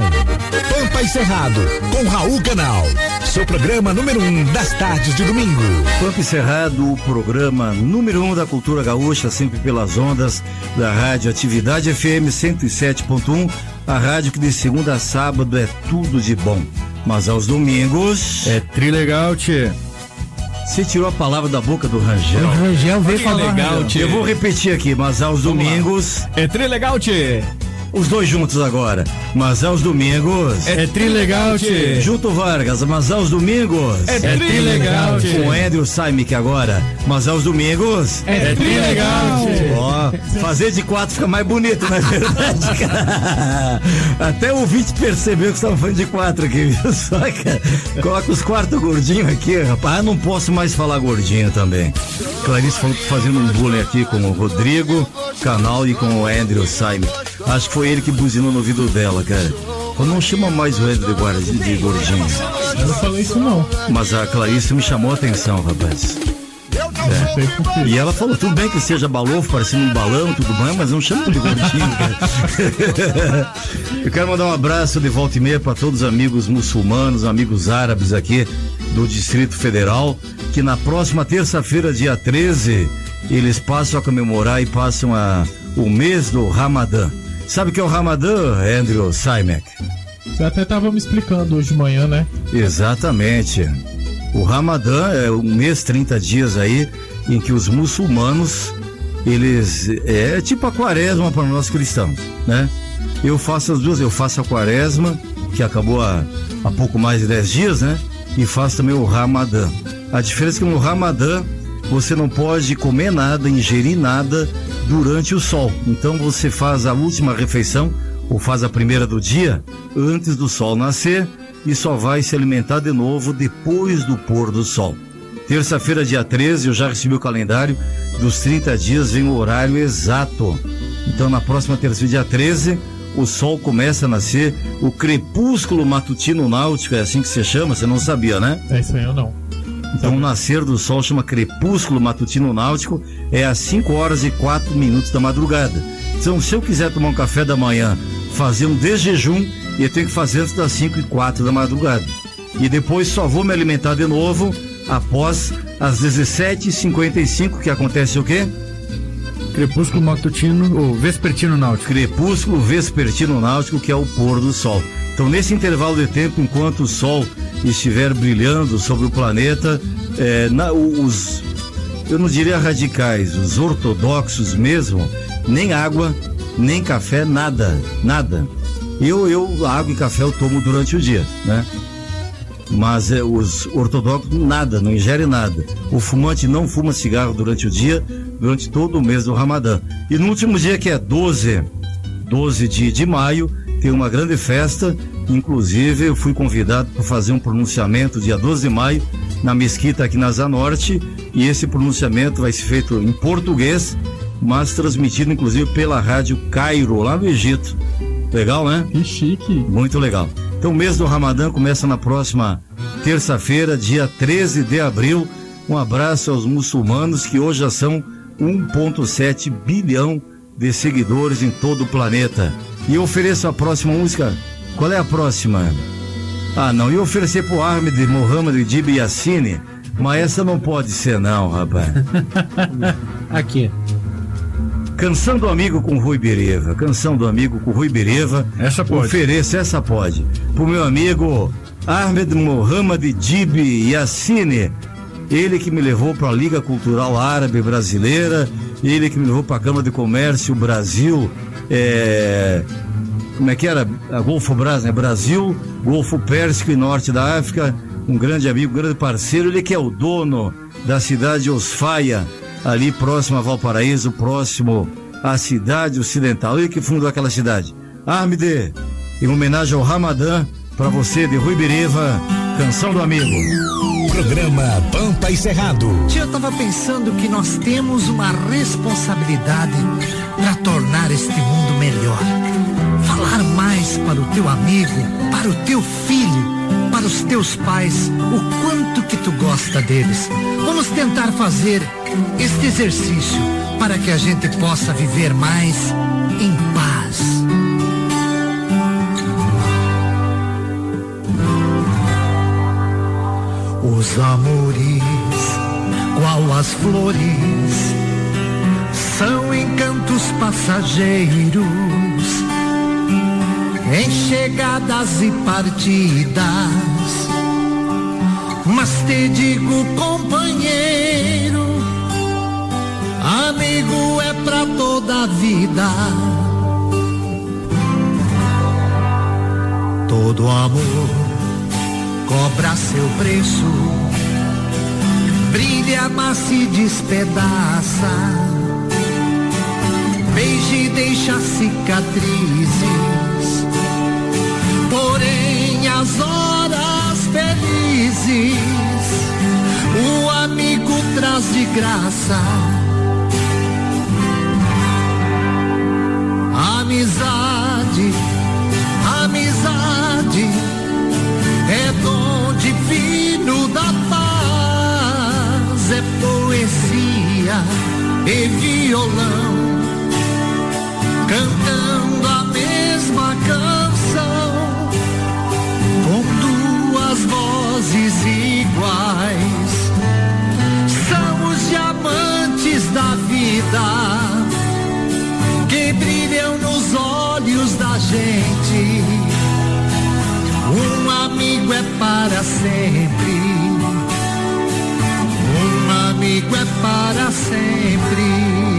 Pampa e Cerrado, com Raul Canal. Seu programa número um das tardes de domingo. Pampa e Cerrado, o programa número um da cultura gaúcha, sempre pelas ondas da Rádio Atividade FM 107.1, a rádio que de segunda a sábado é tudo de bom. Mas aos domingos. É trilegal, tchê. Você tirou a palavra da boca do Rangel. O Rangel veio falar. legal. Eu vou repetir aqui, mas aos Vamos domingos. Lá. É tchê. Os dois juntos agora. Mas aos domingos. É, é trilegal, tchê. Junto Vargas, mas aos domingos. É, é trilegal, tchê. Com Andrew Saimic agora. Mas aos domingos. É, é trilegal, tchê. Ó, fazer de quatro fica mais bonito, na é verdade, cara. Até o ouvinte percebeu que estava falando de quatro aqui, viu? Só, cara. Coloca os quartos gordinhos aqui, rapaz. Ah, não posso mais falar gordinho também. Clarice falou fazendo um bullying aqui com o Rodrigo Canal e com o Andrew Saimic. Acho que foi ele que buzinou no ouvido dela, cara. Não chama mais o Andrew de, de gordinho. Eu não falei isso não. Mas a Clarice me chamou a atenção, rapaz. É. E ela falou, tudo bem que seja balofo, parecendo um balão, tudo bem, mas não chama de gordinho, cara. Eu quero mandar um abraço de volta e meia para todos os amigos muçulmanos, amigos árabes aqui do Distrito Federal, que na próxima terça-feira, dia 13, eles passam a comemorar e passam a, o mês do Ramadã. Sabe o que é o Ramadã, Andrew Simek? Você até estava me explicando hoje de manhã, né? Exatamente. O Ramadã é um mês, 30 dias aí, em que os muçulmanos, eles. É tipo a quaresma para nós cristãos, né? Eu faço as duas, eu faço a quaresma, que acabou há, há pouco mais de 10 dias, né? E faço também o Ramadã. A diferença é que no Ramadã você não pode comer nada, ingerir nada durante o sol. Então você faz a última refeição ou faz a primeira do dia antes do sol nascer e só vai se alimentar de novo depois do pôr do sol. Terça-feira, dia 13, eu já recebi o calendário dos 30 dias, vem o horário exato. Então, na próxima terça-feira, dia 13, o sol começa a nascer, o crepúsculo matutino náutico, é assim que se chama, você não sabia, né? É isso aí, eu não. Então, o nascer do sol chama crepúsculo matutino náutico, é às 5 horas e 4 minutos da madrugada. Então, se eu quiser tomar um café da manhã, fazer um desjejum, eu tenho que fazer antes das 5 e 4 da madrugada. E depois só vou me alimentar de novo após as 17h55, que acontece o quê? Crepúsculo matutino ou vespertino náutico. Crepúsculo vespertino náutico, que é o pôr do sol. Então, nesse intervalo de tempo, enquanto o sol estiver brilhando sobre o planeta, é, na, os, eu não diria radicais, os ortodoxos mesmo, nem água, nem café, nada, nada. Eu, eu, água e café eu tomo durante o dia, né? Mas é, os ortodoxos nada, não ingere nada. O fumante não fuma cigarro durante o dia, durante todo o mês do Ramadã. E no último dia, que é 12, 12 de, de maio, tem uma grande festa. Inclusive, eu fui convidado para fazer um pronunciamento dia 12 de maio na mesquita aqui na Zanorte. E esse pronunciamento vai ser feito em português, mas transmitido inclusive pela rádio Cairo, lá no Egito. Legal, né? Que chique. Muito legal. Então, o mês do Ramadã começa na próxima terça-feira, dia 13 de abril. Um abraço aos muçulmanos que hoje já são 1,7 bilhão de seguidores em todo o planeta. E eu ofereço a próxima música. Qual é a próxima? Ah, não. E oferecer pro Ahmed Mohamed Dib Yassine. Mas essa não pode ser, não, rapaz. Aqui. Canção do Amigo com Rui Bereva. Canção do Amigo com Rui Bereva. Essa pode. Ofereço, essa pode. Pro meu amigo Ahmed Mohamed Dib Yassine. Ele que me levou para a Liga Cultural Árabe Brasileira, ele que me levou para a Câmara de Comércio Brasil, é, como é que era? A Golfo Brasil, né? Brasil, Golfo Pérsico e Norte da África, um grande amigo, um grande parceiro, ele que é o dono da cidade de Osfaia, ali próximo a Valparaíso, próximo à cidade ocidental. Ele que fundou aquela cidade. Armide, em homenagem ao Ramadã, para você de Rui Bereva, canção do amigo. Programa Pampa e Cerrado. Tia, eu tava pensando que nós temos uma responsabilidade para tornar este mundo melhor. Falar mais para o teu amigo, para o teu filho, para os teus pais, o quanto que tu gosta deles. Vamos tentar fazer este exercício para que a gente possa viver mais em paz. Os amores, qual as flores, são encantos passageiros, em chegadas e partidas. Mas te digo, companheiro, amigo é pra toda a vida. Todo amor cobra seu preço, brilha, mas se despedaça, beije e deixa cicatrizes, porém as horas felizes, o amigo traz de graça. Amizade, amizade é dom divino da paz, é poesia e violão, cantando vozes iguais. São os diamantes da vida que brilham nos olhos da gente. Um amigo é para sempre. Um amigo é para sempre.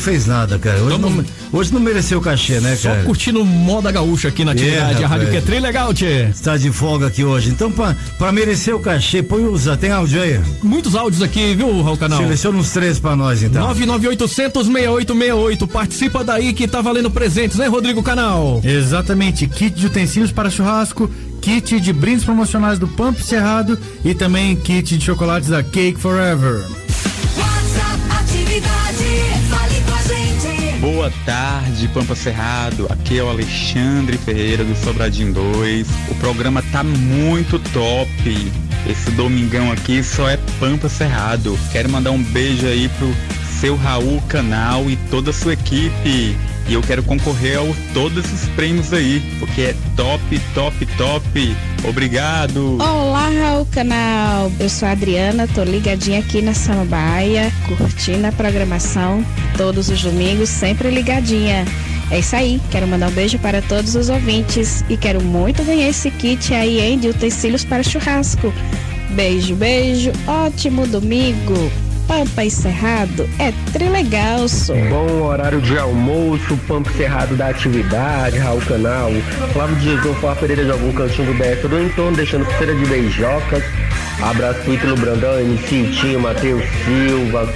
Fez nada, cara. Hoje, não, hoje não mereceu cachê, né, cara? Só curtindo moda gaúcha aqui na atividade. É, a rádio que é legal, tchê. Está de folga aqui hoje. Então, pra, pra merecer o cachê, põe usa. Tem áudio aí? Muitos áudios aqui, viu, Raul Canal? Seleciona uns três pra nós, então. 998006868. Participa daí que tá valendo presentes, né, Rodrigo Canal? Exatamente. Kit de utensílios para churrasco, kit de brindes promocionais do Pampo Cerrado e também kit de chocolates da Cake Forever. Boa tarde, Pampa Cerrado. Aqui é o Alexandre Ferreira do Sobradinho 2. O programa tá muito top. Esse domingão aqui só é Pampa Cerrado. Quero mandar um beijo aí pro seu Raul Canal e toda a sua equipe. E eu quero concorrer a todos esses prêmios aí, porque é top, top, top. Obrigado. Olá, Raul Canal. Eu sou a Adriana, tô ligadinha aqui na Samambaia, curtindo a programação todos os domingos, sempre ligadinha. É isso aí, quero mandar um beijo para todos os ouvintes e quero muito ganhar esse kit aí, hein, de utensílios para churrasco. Beijo, beijo, ótimo domingo. Pampa e Cerrado é trilegalço. Bom horário de almoço, Pampa e Cerrado da atividade, Raul Canal. Flávio de Jesus, Flávio Pereira de algum cantinho do BS, todo em torno, deixando pulseira de beijocas. Abraço pro Ítalo Brandão, MC Tinho, Matheus Silva,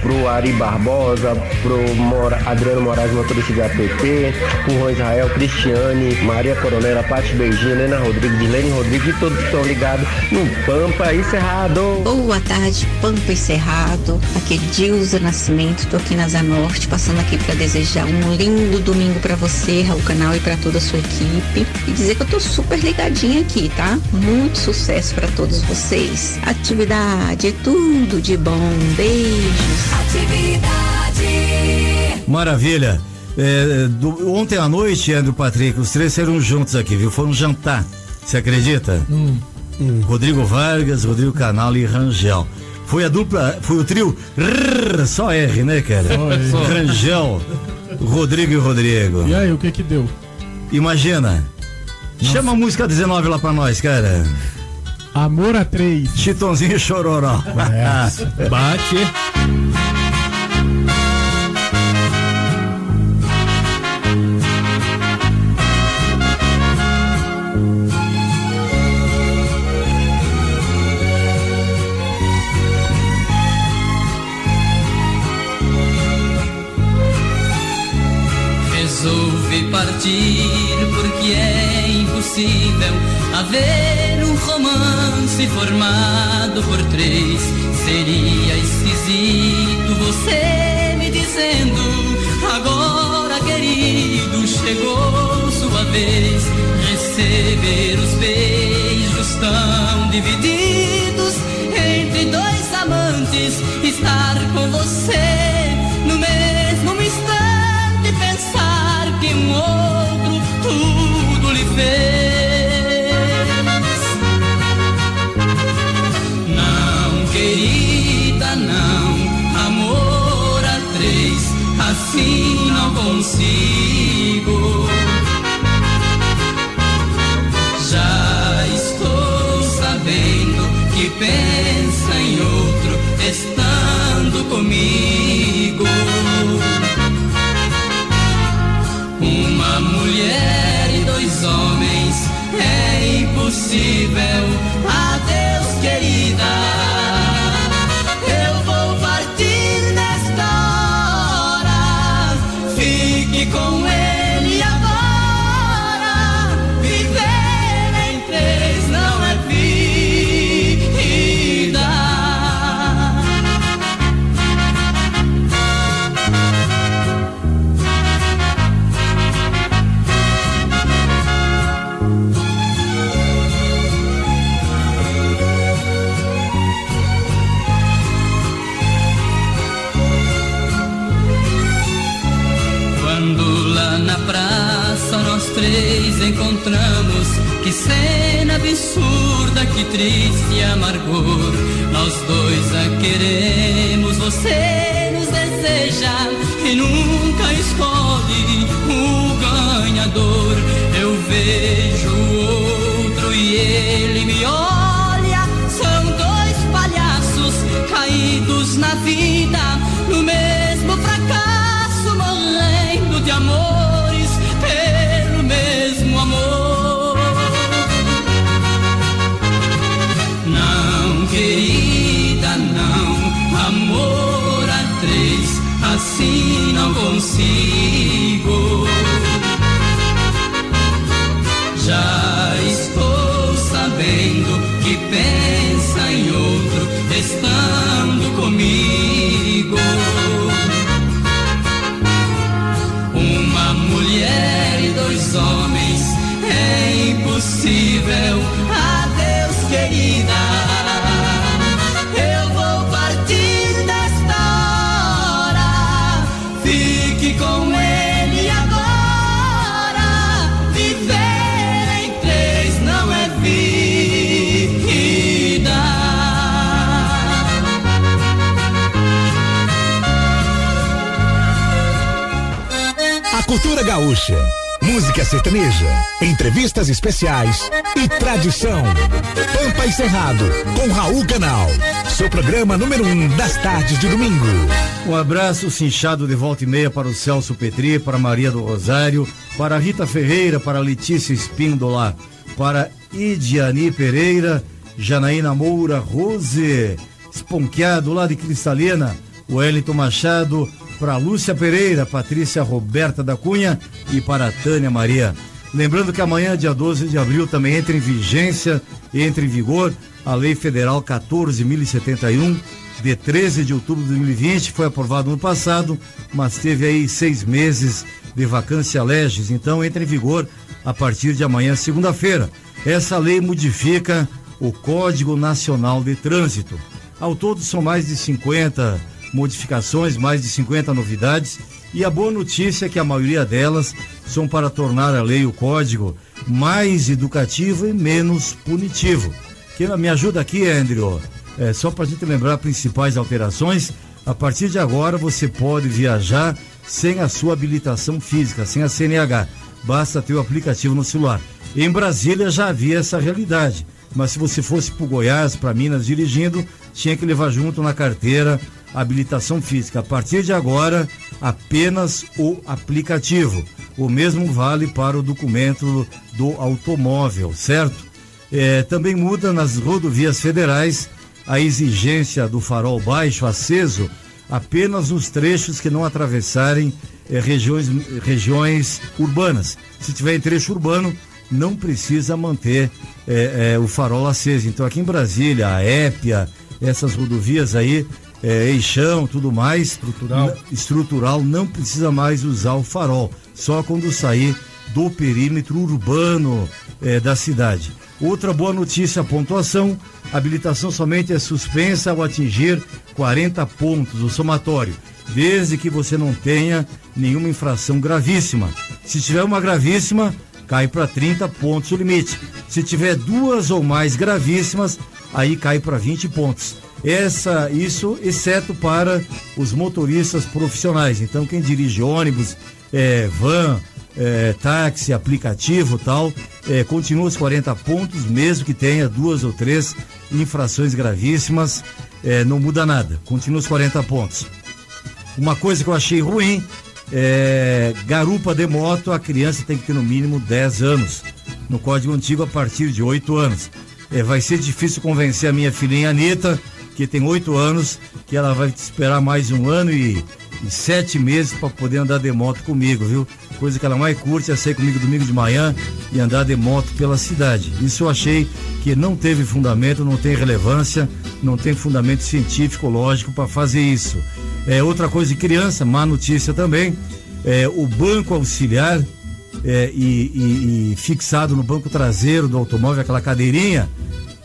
pro Ari Barbosa, pro Mora, Adriano Moraes, motorista de APT, pro Juan Israel, Cristiane, Maria Coronela, Pati Beijinho, Helena Rodrigues, Dilene Rodrigues e todos estão ligados no Pampa e Cerrado. Boa tarde, Pampa e Cerrado. Aqui é Dilza Nascimento, tô aqui na Zanorte, passando aqui para desejar um lindo domingo para você, Raul Canal e para toda a sua equipe. E dizer que eu tô super ligadinha aqui, tá? Muito sucesso para todos vocês. Atividade é tudo de bom. Beijos. Atividade. Maravilha. É, do, ontem à noite, André Patrick, os três saíram juntos aqui, viu? Foram jantar. Você acredita? Hum. Hum. Rodrigo Vargas, Rodrigo Canal e Rangel. Foi a dupla, foi o trio rrr, só R, né, cara? Só Rangel, Rodrigo e Rodrigo. E aí, o que que deu? Imagina. Nossa. Chama a música 19 lá pra nós, cara. Amor a três. Chitãozinho Chororó. É. Bate. Resolvi partir porque é impossível haver romance formado por três. Seria esquisito você me dizendo: agora, querido, chegou sua vez. Receber os beijos tão divididos triste amargor. Nós dois a queremos, gaúcha, música sertaneja, entrevistas especiais e tradição. Pampa e Cerrado, com Raul Canal. Seu programa número um das tardes de domingo. Um abraço cinchado de volta e meia para o Celso Petri, para Maria do Rosário, para Rita Ferreira, para Letícia Espíndola, para Idiani Pereira, Janaína Moura, Rose Esponqueado lá de Cristalina, Wellington Machado, para Lúcia Pereira, Patrícia Roberta da Cunha e para Tânia Maria. Lembrando que amanhã, dia 12 de abril, também entra em vigência, entra em vigor a Lei Federal 14.071, de 13 de outubro de 2020, foi aprovado no passado, mas teve aí seis meses de vacância legis, então entra em vigor a partir de amanhã, segunda-feira. Essa lei modifica o Código Nacional de Trânsito. Ao todo são mais de 50 modificações, mais de 50 novidades, e a boa notícia é que a maioria delas são para tornar a lei, o código, mais educativo e menos punitivo. Quem me ajuda aqui, Andrew, é só para a gente lembrar principais alterações. A partir de agora você pode viajar sem a sua habilitação física, sem a CNH. Basta ter o aplicativo no celular. Em Brasília já havia essa realidade, mas se você fosse para Goiás, para Minas dirigindo, tinha que levar junto na carteira habilitação física. A partir de agora, apenas o aplicativo. O mesmo vale para o documento do automóvel, certo? É, também muda nas rodovias federais a exigência do farol baixo aceso apenas nos trechos que não atravessarem é, regiões, regiões urbanas. Se tiver em trecho urbano, não precisa manter é, é, o farol aceso. Então aqui em Brasília, a Épia, essas rodovias aí, é, eixão, tudo mais, estrutural. estrutural, não precisa mais usar o farol, só quando sair do perímetro urbano é, da cidade. Outra boa notícia, a pontuação, a habilitação somente é suspensa ao atingir 40 pontos, o somatório, desde que você não tenha nenhuma infração gravíssima. Se tiver uma gravíssima, cai para 30 pontos o limite. Se tiver duas ou mais gravíssimas, aí cai para 20 pontos. Essa, isso, exceto para os motoristas profissionais. Então, quem dirige ônibus, é, van, é, táxi, aplicativo tal, é, continua os 40 pontos, mesmo que tenha duas ou três infrações gravíssimas, é, não muda nada, continua os 40 pontos. Uma coisa que eu achei ruim é garupa de moto, a criança tem que ter no mínimo 10 anos. No código antigo, a partir de 8 anos. É, vai ser difícil convencer a minha filhinha Anitta, que tem 8 anos, que ela vai esperar mais um ano e e sete meses para poder andar de moto comigo, viu? Coisa que ela mais curte é sair comigo domingo de manhã e andar de moto pela cidade. Isso eu achei que não teve fundamento, não tem relevância, não tem fundamento científico, lógico para fazer isso. É outra coisa de criança, má notícia também. É, o banco auxiliar é, e, e, e fixado no banco traseiro do automóvel, aquela cadeirinha,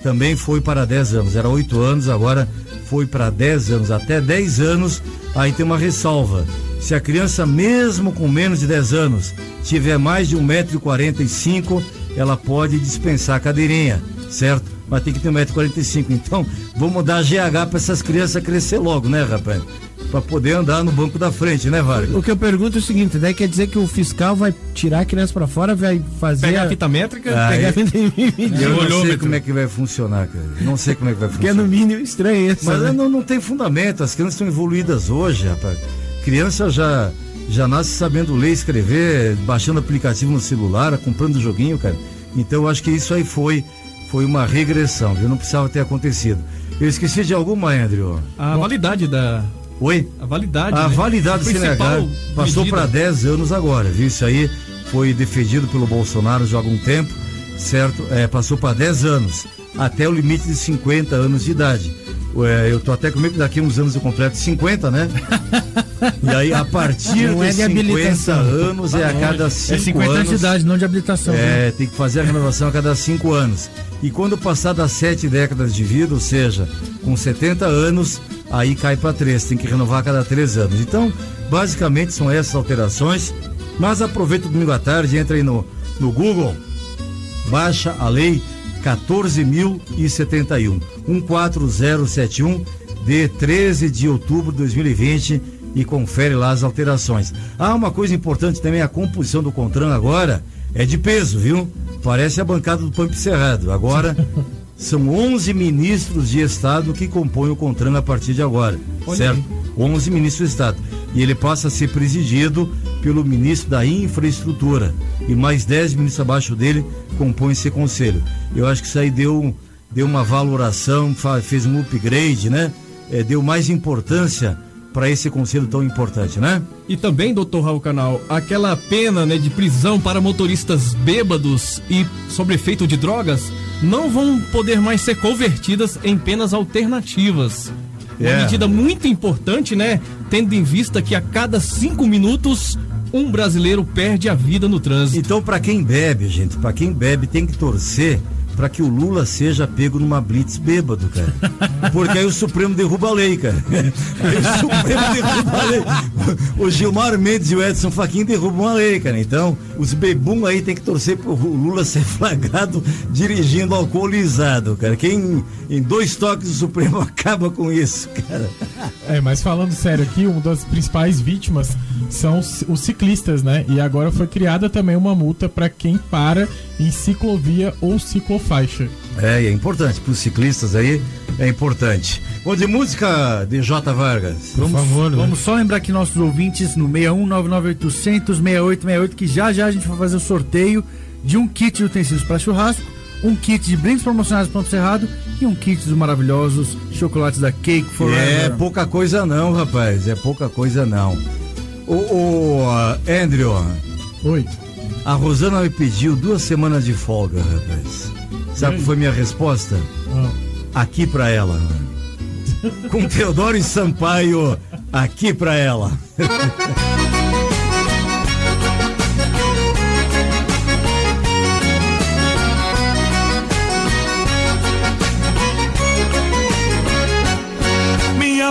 também foi para 10 anos. Era 8 anos, agora foi para 10 anos. Até 10 anos Aí tem uma ressalva. Se a criança, mesmo com menos de 10 anos, tiver mais de 1,45m, ela pode dispensar a cadeirinha, certo? Mas tem que ter 1,45m. Então, vamos dar GH para essas crianças crescer logo, né, rapaz? Para poder andar no banco da frente, né, Vargas? O que eu pergunto é o seguinte, daí quer dizer que o fiscal vai tirar a criança para fora, vai fazer pegar a fita métrica, ah, pegar a fita Eu não sei como é que vai funcionar, cara. Não sei como é que vai funcionar. Porque é no mínimo estranho isso. Mas né? não, não tem fundamento, as crianças estão evoluídas hoje, rapaz. Criança já já nasce sabendo ler, escrever, baixando aplicativo no celular, comprando joguinho, cara. Então eu acho que isso aí foi foi uma regressão, viu? Não precisava ter acontecido. Eu esqueci de alguma, Andrew. A Bom, validade da. Oi? A validade. A né? validade do CNH passou para 10 anos agora, viu? Isso aí foi defendido pelo Bolsonaro já há algum tempo, certo? É, passou para 10 anos, até o limite de 50 anos de idade. É, eu tô até comigo que daqui uns anos eu completo 50, né? e aí, a partir não de, é de 50 anos é a cada 5 anos. É 50 anos de idade, não de habilitação. É, né? tem que fazer a renovação a cada 5 anos. E quando passar das 7 décadas de vida, ou seja, com 70 anos, aí cai para 3, tem que renovar a cada 3 anos. Então, basicamente são essas alterações. Mas aproveita o domingo à tarde, entra aí no, no Google, baixa a lei 14.071. 14071 de 13 de outubro de 2020 e confere lá as alterações. Ah, uma coisa importante também, a composição do Contran agora é de peso, viu? Parece a bancada do Pampo Cerrado. Agora são 11 ministros de Estado que compõem o Contran a partir de agora, Olha certo? Aí. 11 ministros de Estado. E ele passa a ser presidido pelo ministro da Infraestrutura. E mais 10 ministros abaixo dele compõem esse conselho. Eu acho que isso aí deu deu uma valoração, fez um upgrade, né? É, deu mais importância para esse conselho tão importante, né? E também, doutor Raul Canal, aquela pena né, de prisão para motoristas bêbados e sob efeito de drogas não vão poder mais ser convertidas em penas alternativas. Uma é. medida muito importante, né? Tendo em vista que a cada cinco minutos um brasileiro perde a vida no trânsito. Então, para quem bebe, gente, para quem bebe, tem que torcer para que o Lula seja pego numa blitz bêbado, cara. Porque aí o Supremo derruba a lei, cara. Aí o Supremo derruba a lei. O Gilmar Mendes e o Edson Fachin derrubam a lei, cara. Então, os bebum aí tem que torcer pro Lula ser flagrado dirigindo alcoolizado, cara. Quem em dois toques o Supremo acaba com isso, cara. É, mas falando sério aqui, uma das principais vítimas são os ciclistas, né? E agora foi criada também uma multa para quem para em ciclovia ou ciclofaixa. É, é importante para os ciclistas aí, é importante. Bom, de música de J Vargas. Por vamos, favor. Né? Vamos só lembrar que nossos ouvintes no 6199800 6868 que já já a gente vai fazer o sorteio de um kit de utensílios para churrasco, um kit de brindes promocionais do Ponto Cerrado e um kit dos maravilhosos chocolates da Cake Forever. É pouca coisa não, rapaz, é pouca coisa não. O, o uh, Andrew. Oi. A Rosana me pediu duas semanas de folga, rapaz. Sabe qual foi minha resposta? Ah. Aqui pra ela. Com Teodoro e Sampaio, aqui pra ela.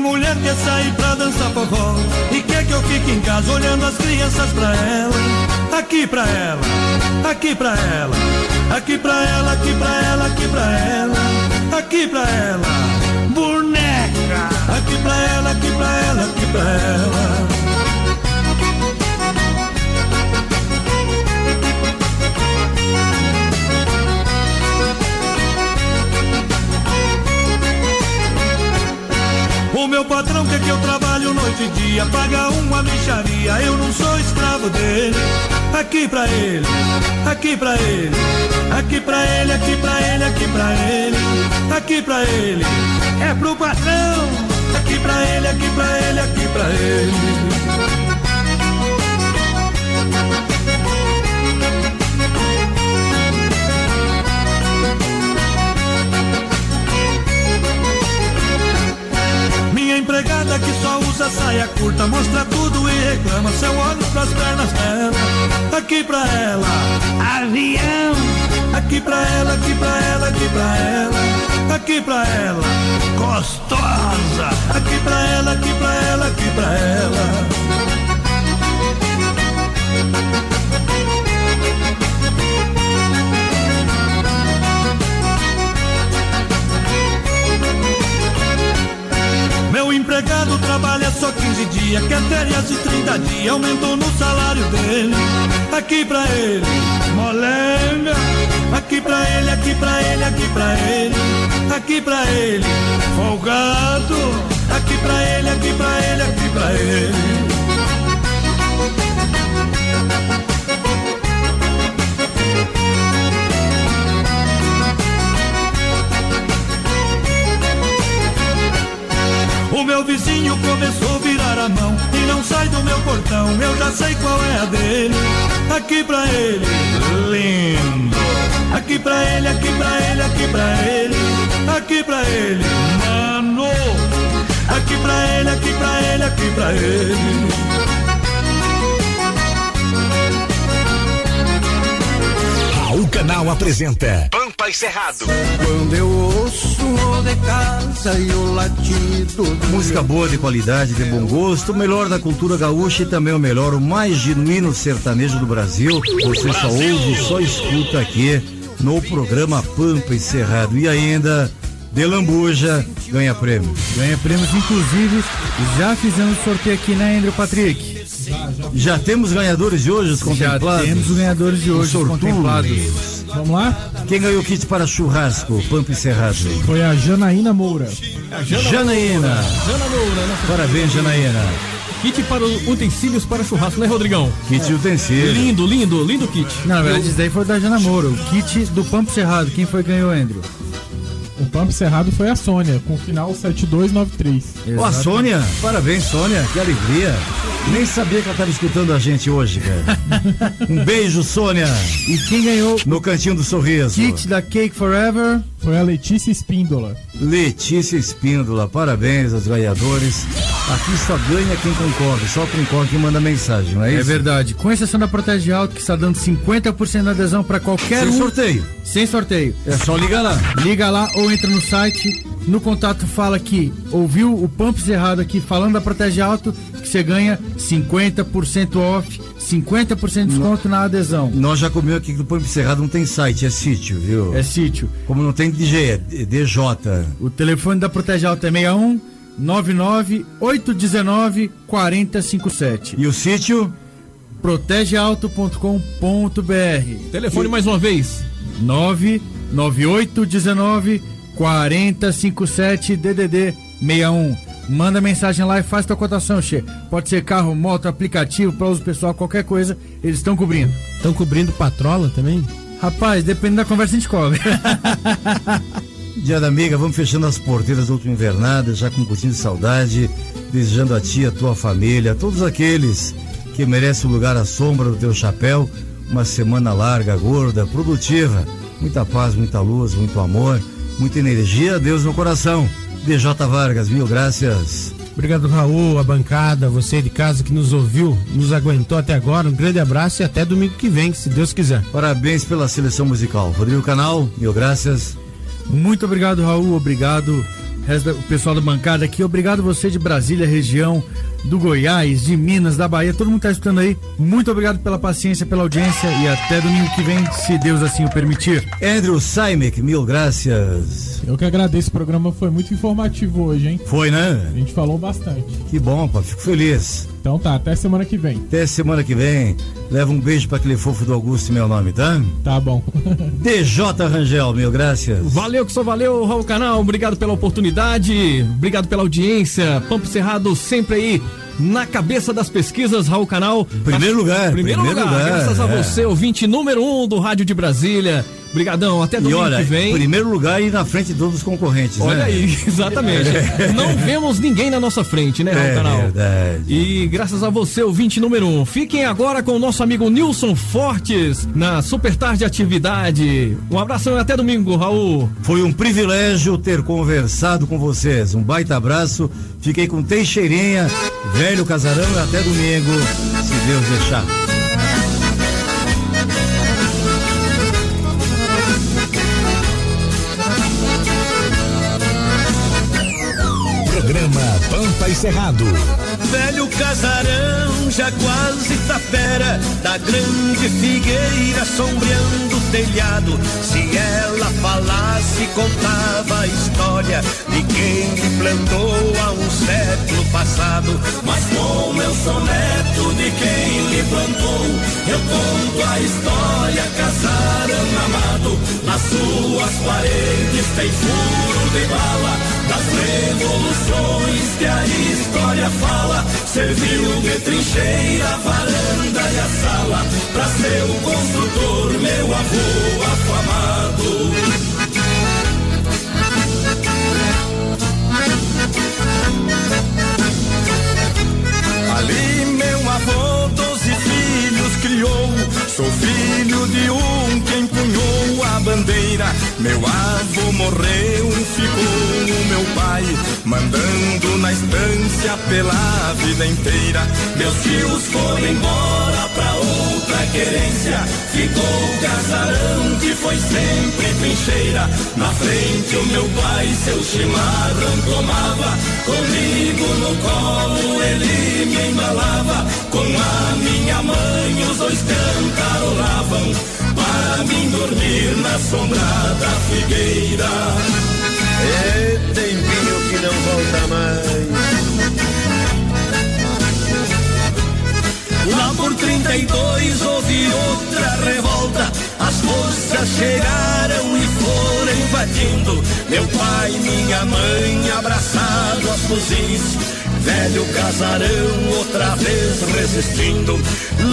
Minha mulher quer sair pra dançar forró. E quer que eu fique em casa olhando as crianças pra ela aqui pra ela, aqui pra ela, aqui pra ela, aqui pra ela, aqui pra ela, aqui pra ela, boneca, aqui pra ela, aqui pra ela, aqui pra ela. O meu patrão quer que eu trabalho noite e dia, paga uma micharia, eu não sou escravo dele. Aqui pra ele, aqui pra ele, aqui pra ele, aqui pra ele, aqui pra ele, aqui pra ele, é pro patrão. Aqui pra ele, aqui pra ele, aqui pra ele. Empregada que só usa saia curta, mostra tudo e reclama. Seu olho pras pernas dela, aqui pra ela, avião. Aqui pra ela, aqui pra ela, aqui pra ela, aqui pra ela, gostosa. Aqui pra ela, aqui pra ela, aqui pra ela. Meu empregado trabalha só 15 dias, quer férias de 30 dias, aumentou no salário dele. Aqui pra ele, molenga. Aqui pra ele, aqui pra ele, aqui pra ele, aqui pra ele, folgado. Aqui pra ele, aqui pra ele, aqui pra ele. O meu vizinho começou a virar a mão e não sai do meu portão. Eu já sei qual é a dele. Aqui pra ele, lindo. Aqui pra ele, aqui pra ele, aqui pra ele. Aqui pra ele, mano. Aqui pra ele, aqui pra ele, aqui pra ele. Raul Canal apresenta Pampa e Cerrado. Quando eu ouço o de casa e o latido do Música boa de qualidade, de bom gosto, o melhor da cultura gaúcha e também o melhor, o mais genuíno sertanejo do Brasil. Você só ouve, só escuta aqui no programa Pampa e Cerrado. E ainda, de Lambuja, ganha prêmio. Ganha prêmios, inclusive, já fizemos sorteio aqui, né, Andrew Patrick? Já temos ganhadores de hoje, os contemplados? Já temos os ganhadores de hoje, os sortudos. contemplados. Vamos lá? Quem ganhou o kit para churrasco, Pampa e Cerrado? Foi a Janaína Moura. Janaína. Jana Moura, né? Parabéns, Janaína. Kit para utensílios para churrasco, né, Rodrigão? Kit de utensílio. Lindo, lindo, lindo kit. Na verdade, isso daí foi da Jana Moura. O kit do Pampo Cerrado. Quem foi que ganhou, Andrew? O pump cerrado foi a Sônia, com final 7293. Ó, a Sônia, parabéns, Sônia, que alegria. Nem sabia que ela estava escutando a gente hoje, cara. um beijo, Sônia. E quem ganhou no cantinho do sorriso? Kit da Cake Forever foi a Letícia Espíndola. Letícia Espíndola, parabéns aos ganhadores. Aqui só ganha quem concorre, só concorre quem manda mensagem, não é isso? É verdade. Com exceção da Protege Alto, que está dando 50% de adesão para qualquer Sem um. sorteio. Sem sorteio. É só ligar lá. Liga lá ou entra no site. No contato fala que ouviu o Pumps errado aqui falando da Protege Alto, que você ganha 50% off, 50% de desconto na adesão. Nós já comemos aqui que do Pampa Cerrado não tem site, é sítio, viu? É sítio. Como não tem DJ, é DJ. O telefone da Protege Alto é 61 99 819 4057. E o sítio? protegealto.com.br. Telefone mais uma vez: 99819 4057 DDD 61. Manda mensagem lá e faz tua cotação, Che. Pode ser carro, moto, aplicativo, para uso pessoal, qualquer coisa, eles estão cobrindo. Estão cobrindo patrola também? Rapaz, depende da conversa a gente cobre. Dia da amiga, vamos fechando as porteiras da última invernada, já com um pouquinho de saudade, desejando a ti, a tua família, a todos aqueles que merecem o lugar à sombra do teu chapéu, uma semana larga, gorda, produtiva, muita paz, muita luz, muito amor, muita energia, Deus no coração. DJ Vargas, mil graças. Obrigado, Raul, a bancada, você de casa que nos ouviu, nos aguentou até agora. Um grande abraço e até domingo que vem, se Deus quiser. Parabéns pela seleção musical. Rodrigo Canal, mil graças. Muito obrigado, Raul. Obrigado, o pessoal da bancada aqui. Obrigado você de Brasília, região do Goiás, de Minas, da Bahia. Todo mundo está escutando aí. Muito obrigado pela paciência, pela audiência e até domingo que vem, se Deus assim o permitir. Andrew Saimek, mil graças. Eu que agradeço. O programa foi muito informativo hoje, hein? Foi, né? A gente falou bastante. Que bom, pá. Fico feliz. Então tá, até semana que vem. Até semana que vem. Leva um beijo para aquele fofo do Augusto, meu nome, tá? Tá bom. DJ Rangel, mil graças. Valeu que só valeu, Raul Canal. Obrigado pela oportunidade, obrigado pela audiência. Pampo Cerrado sempre aí na cabeça das pesquisas, Raul Canal. Primeiro lugar. Primeiro, primeiro lugar, lugar, graças a é. você, ouvinte número um do Rádio de Brasília. Brigadão, até E domingo olha, que vem. primeiro lugar e na frente de todos os concorrentes, Olha né? aí, exatamente. Não vemos ninguém na nossa frente, né, Raul É Canal? verdade. E graças a você, ouvinte número um. Fiquem agora com o nosso amigo Nilson Fortes na Super Tarde Atividade. Um abração e até domingo, Raul. Foi um privilégio ter conversado com vocês. Um baita abraço. Fiquei com Teixeirinha, velho casarão e até domingo, se Deus deixar. E Cerrado. Velho casarão, já quase tapera, da grande figueira sombreando telhado. Se ela falasse, contava a história de quem lhe plantou há um século passado. Mas como eu sou neto de quem lhe plantou, eu conto a história, casarão amado. Nas suas paredes tem furo de bala, das revoluções que a história fala. Serviu de trincheira, varanda e a sala, pra ser o construtor, meu avô afamado. Ali meu avô doze filhos criou. Sou filho de um que empunhou. Meu avô morreu, ficou o meu pai, mandando na estância pela vida inteira. Meus tios foram embora pra outra querência. Ficou o casarão que foi sempre trincheira. Na frente o meu pai seu chimarrão tomava. Comigo no colo ele me embalava. Com a minha mãe os dois cantarolavam. Para mim dormir na sombra da figueira. É tempinho que não volta mais. Lá por 32 houve outra revolta. As forças chegaram e foram invadindo. Meu pai, minha mãe, abraçado aos fuzis. Velho casarão, outra vez resistindo.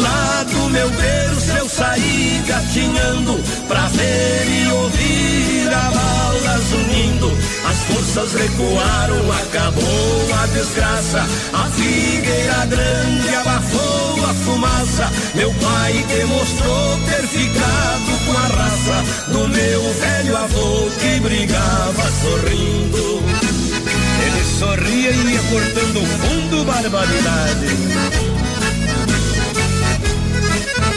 Lá do meu berço eu saí gatinhando pra ver e ouvir a balas unindo. As forças recuaram, acabou a desgraça. A figueira grande abafou a fumaça. Meu pai demonstrou ter ficado com a raça do meu velho avô que brigava sorrindo. Sorria e ia cortando fundo barbaridade.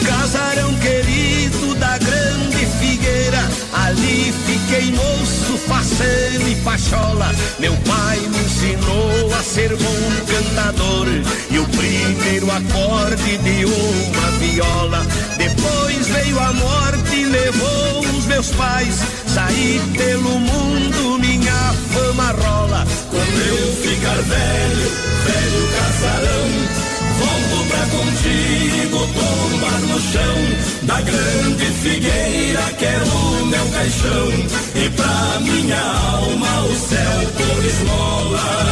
Casarão querido da grande figueira, ali fiquei moço, faceiro e pachola. Meu pai me ensinou a ser bom cantador e o primeiro acorde de uma viola. Depois veio a morte e levou os meus pais. Saí pelo mundo, minha fama rola. Quando eu ficar velho, velho casarão. Volto pra contigo tombar no chão Da grande figueira quero o meu caixão E pra minha alma o céu por esmola